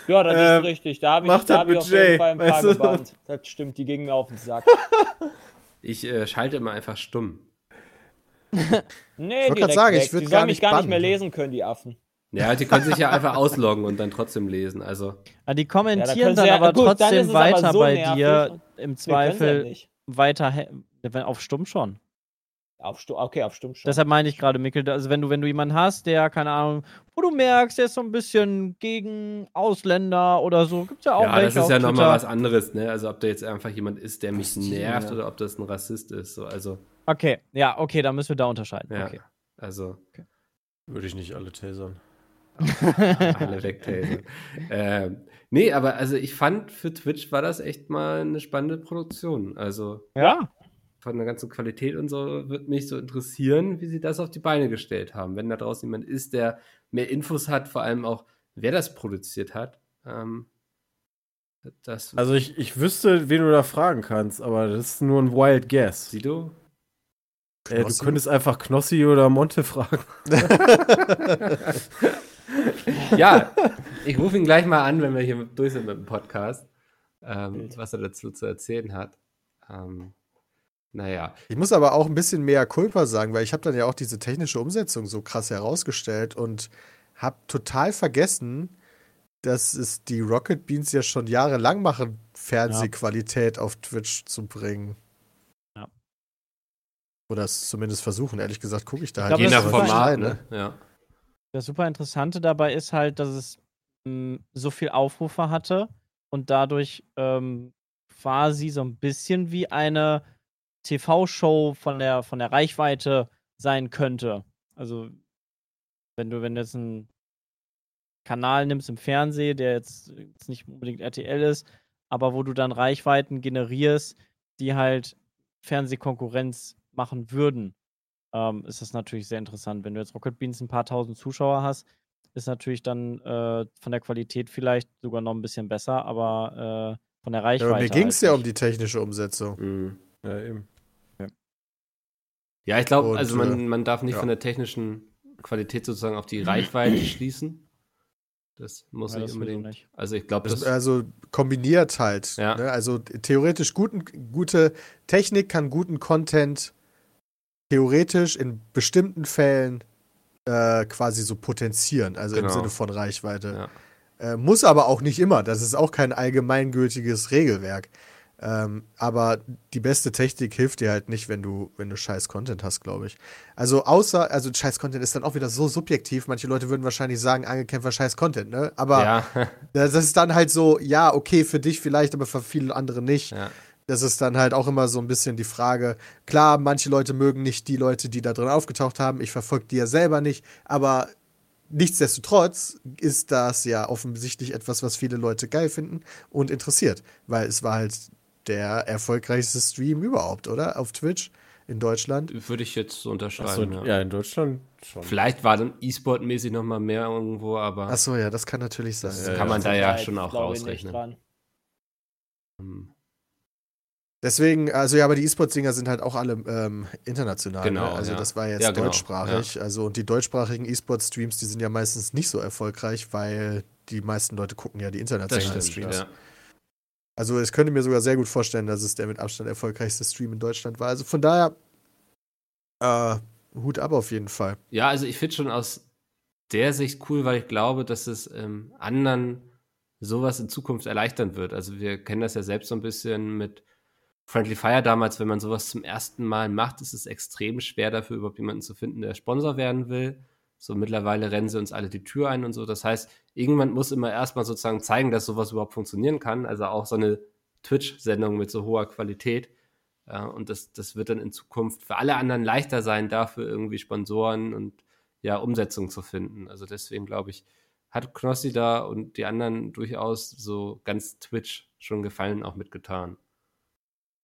Ja, das ähm, ist richtig. Da habe ich, da hab ich auf jeden Fall ein paar gebannt. Das stimmt, die gingen mir auf den Sack. ich äh, schalte immer einfach stumm. Nee, ich direkt sagen, weg. ich würde gar mich gar nicht mehr lesen können, die Affen. Ja, die können sich ja einfach ausloggen und dann trotzdem lesen. Also. Ja, ah, die kommentieren ja, dann ja, aber gut, trotzdem dann weiter so bei nervig. dir im Zweifel weiter auf stumm schon. Auf Stu okay, auf stumm schon. Deshalb meine ich gerade, Mikkel, also wenn du, wenn du jemanden hast, der, keine Ahnung, wo du merkst, der ist so ein bisschen gegen Ausländer oder so, gibt es ja auch Ja, das ist ja nochmal was anderes, ne? Also ob da jetzt einfach jemand ist, der mich nervt ja. oder ob das ein Rassist ist. So, also. Okay, ja, okay, dann müssen wir da unterscheiden. Ja, okay. Also. Okay. Würde ich nicht alle tasern. <laughs> alle wegtasern. ähm, nee, aber also ich fand, für Twitch war das echt mal eine spannende Produktion. Also. Ja von der ganzen Qualität und so, würde mich so interessieren, wie sie das auf die Beine gestellt haben. Wenn da draußen jemand ist, der mehr Infos hat, vor allem auch, wer das produziert hat. Ähm, das also ich, ich wüsste, wen du da fragen kannst, aber das ist nur ein Wild Guess. Sieh du? Äh, du könntest einfach Knossi oder Monte fragen. <laughs> ja, ich rufe ihn gleich mal an, wenn wir hier durch sind mit dem Podcast, ähm, was er dazu zu erzählen hat. Ähm, naja. Ich muss aber auch ein bisschen mehr Culpa sagen, weil ich habe dann ja auch diese technische Umsetzung so krass herausgestellt und habe total vergessen, dass es die Rocket Beans ja schon jahrelang machen, Fernsehqualität ja. auf Twitch zu bringen. Oder es zumindest versuchen. Ehrlich gesagt, gucke ich da halt. Je nach Format, ne? Ja. Das super Interessante dabei ist halt, dass es mh, hm, so viel Aufrufe hatte und dadurch ähm, quasi so ein bisschen wie eine TV-Show von der, von der Reichweite sein könnte. Also, wenn du, wenn du jetzt einen Kanal nimmst im Fernsehen, der jetzt, jetzt nicht unbedingt RTL ist, aber wo du dann Reichweiten generierst, die halt Fernsehkonkurrenz machen würden, ähm, ist das natürlich sehr interessant. Wenn du jetzt Rocket Beans ein paar tausend Zuschauer hast, ist natürlich dann äh, von der Qualität vielleicht sogar noch ein bisschen besser, aber äh, von der Reichweite. Ja, mir ging es halt ja um die technische Umsetzung. Mhm. Ja, eben. Ja, ich glaube, also man, äh, man darf nicht ja. von der technischen Qualität sozusagen auf die Reichweite schließen. Das muss ja, nicht unbedingt. Nicht. Also ich glaube, das also kombiniert halt. Ja. Ne? Also theoretisch guten, gute Technik kann guten Content theoretisch in bestimmten Fällen äh, quasi so potenzieren, also genau. im Sinne von Reichweite. Ja. Äh, muss aber auch nicht immer. Das ist auch kein allgemeingültiges Regelwerk. Ähm, aber die beste Technik hilft dir halt nicht, wenn du, wenn du scheiß Content hast, glaube ich. Also außer, also scheiß Content ist dann auch wieder so subjektiv. Manche Leute würden wahrscheinlich sagen, Angekämpfer scheiß Content, ne? Aber ja. <laughs> das ist dann halt so, ja, okay, für dich vielleicht, aber für viele andere nicht. Ja. Das ist dann halt auch immer so ein bisschen die Frage. Klar, manche Leute mögen nicht die Leute, die da drin aufgetaucht haben. Ich verfolge die ja selber nicht, aber nichtsdestotrotz ist das ja offensichtlich etwas, was viele Leute geil finden und interessiert, weil es war halt der erfolgreichste Stream überhaupt, oder? Auf Twitch in Deutschland. Würde ich jetzt so unterschreiben. So, ja. ja. in Deutschland schon. Vielleicht war dann E-Sport-mäßig noch mal mehr irgendwo, aber. Ach so, ja, das kann natürlich sein. Das ja, kann man da ja schon auch rausrechnen. Deswegen, also ja, aber die E-Sports-Dinger sind halt auch alle ähm, international. Genau. Ne? Also ja. das war jetzt ja, genau. deutschsprachig. Ja. Also und die deutschsprachigen E-Sport-Streams, die sind ja meistens nicht so erfolgreich, weil die meisten Leute gucken ja die internationalen Streams. Ja. Also ich könnte mir sogar sehr gut vorstellen, dass es der mit Abstand erfolgreichste Stream in Deutschland war. Also von daher, äh, Hut ab auf jeden Fall. Ja, also ich finde schon aus der Sicht cool, weil ich glaube, dass es ähm, anderen sowas in Zukunft erleichtern wird. Also wir kennen das ja selbst so ein bisschen mit Friendly Fire damals, wenn man sowas zum ersten Mal macht, ist es extrem schwer dafür überhaupt jemanden zu finden, der Sponsor werden will. So mittlerweile rennen sie uns alle die Tür ein und so. Das heißt, irgendwann muss immer erstmal sozusagen zeigen, dass sowas überhaupt funktionieren kann. Also auch so eine Twitch-Sendung mit so hoher Qualität. Ja, und das, das wird dann in Zukunft für alle anderen leichter sein, dafür irgendwie Sponsoren und ja, Umsetzung zu finden. Also deswegen glaube ich, hat Knossi da und die anderen durchaus so ganz Twitch schon Gefallen auch mitgetan.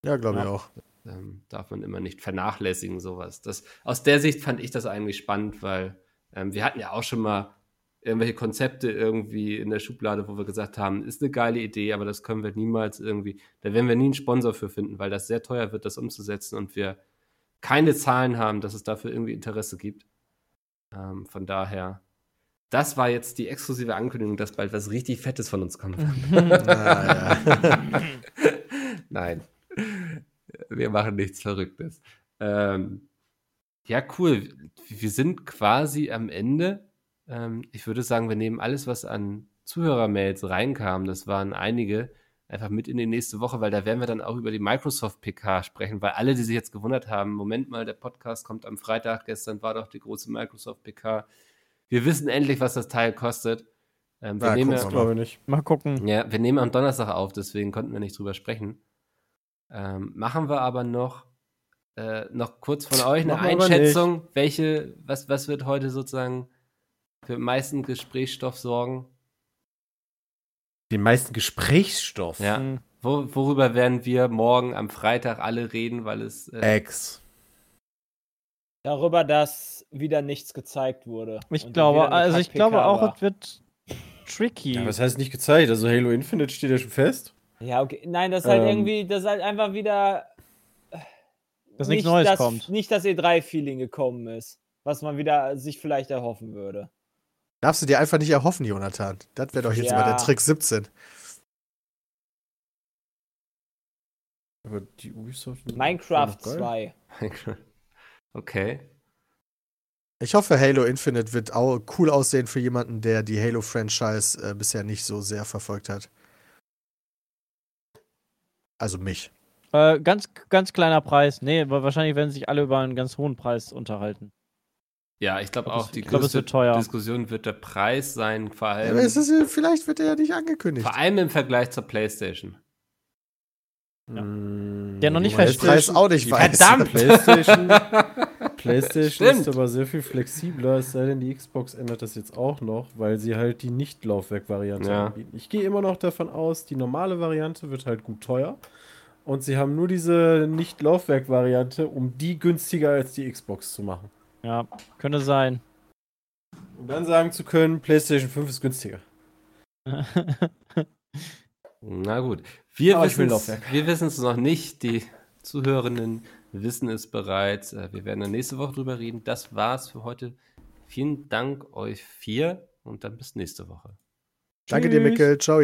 Ja, glaube ich auch. Ähm, darf man immer nicht vernachlässigen, sowas. Das, aus der Sicht fand ich das eigentlich spannend, weil ähm, wir hatten ja auch schon mal irgendwelche Konzepte irgendwie in der Schublade, wo wir gesagt haben, ist eine geile Idee, aber das können wir niemals irgendwie, da werden wir nie einen Sponsor für finden, weil das sehr teuer wird, das umzusetzen und wir keine Zahlen haben, dass es dafür irgendwie Interesse gibt. Ähm, von daher, das war jetzt die exklusive Ankündigung, dass bald was richtig Fettes von uns kommt. <laughs> <laughs> Nein, wir machen nichts Verrücktes. Ähm, ja, cool. Wir sind quasi am Ende. Ähm, ich würde sagen, wir nehmen alles, was an Zuhörermails reinkam, das waren einige, einfach mit in die nächste Woche, weil da werden wir dann auch über die Microsoft PK sprechen, weil alle, die sich jetzt gewundert haben, Moment mal, der Podcast kommt am Freitag, gestern war doch die große Microsoft PK. Wir wissen endlich, was das Teil kostet. Ähm, wir ja, nehmen, ja, glaube ich nicht. Mal gucken. Ja, wir nehmen am Donnerstag auf, deswegen konnten wir nicht drüber sprechen. Ähm, machen wir aber noch äh, noch kurz von euch eine Einschätzung, welche, was, was wird heute sozusagen für den meisten Gesprächsstoff sorgen? Den meisten Gesprächsstoff? Ja. Mhm. Wo, worüber werden wir morgen am Freitag alle reden, weil es. Äh, Ex. Darüber, dass wieder nichts gezeigt wurde. Ich glaube, also ich glaube auch, es wird tricky. Ja, was heißt nicht gezeigt? Also Halo Infinite steht ja schon fest. Ja, okay. Nein, das ist halt ähm, irgendwie, das ist halt einfach wieder dass nichts Neues dass, kommt. Nicht das E3-Feeling gekommen ist, was man wieder sich vielleicht erhoffen würde. Darfst du dir einfach nicht erhoffen, Jonathan. Das wäre doch jetzt ja. mal der Trick 17. Aber die Ubisoft. Minecraft 2. okay. Ich hoffe, Halo Infinite wird auch cool aussehen für jemanden, der die Halo-Franchise äh, bisher nicht so sehr verfolgt hat. Also mich. Äh, ganz, ganz kleiner Preis. Nee, aber wahrscheinlich werden sich alle über einen ganz hohen Preis unterhalten. Ja, ich glaube auch, die glaub, größte Diskussion wird der Preis sein, vor allem. Ja, ist, vielleicht wird er ja nicht angekündigt. Vor allem im Vergleich zur PlayStation. Ja. Mm, Der noch nicht feststeht. Preis auch nicht weiß. Verdammt! <laughs> PlayStation, <laughs> PlayStation ist aber sehr viel flexibler, es sei denn, die Xbox ändert das jetzt auch noch, weil sie halt die Nicht-Laufwerk-Variante ja. anbieten. Ich gehe immer noch davon aus, die normale Variante wird halt gut teuer. Und sie haben nur diese Nicht-Laufwerk-Variante, um die günstiger als die Xbox zu machen. Ja, könnte sein. Um dann sagen zu können, PlayStation 5 ist günstiger. <laughs> Na gut. Wir wissen es noch nicht. Die Zuhörenden wissen es bereits. Äh, wir werden dann nächste Woche drüber reden. Das war's für heute. Vielen Dank euch vier und dann bis nächste Woche. Danke Tschüss. dir, Mikkel. Ciao.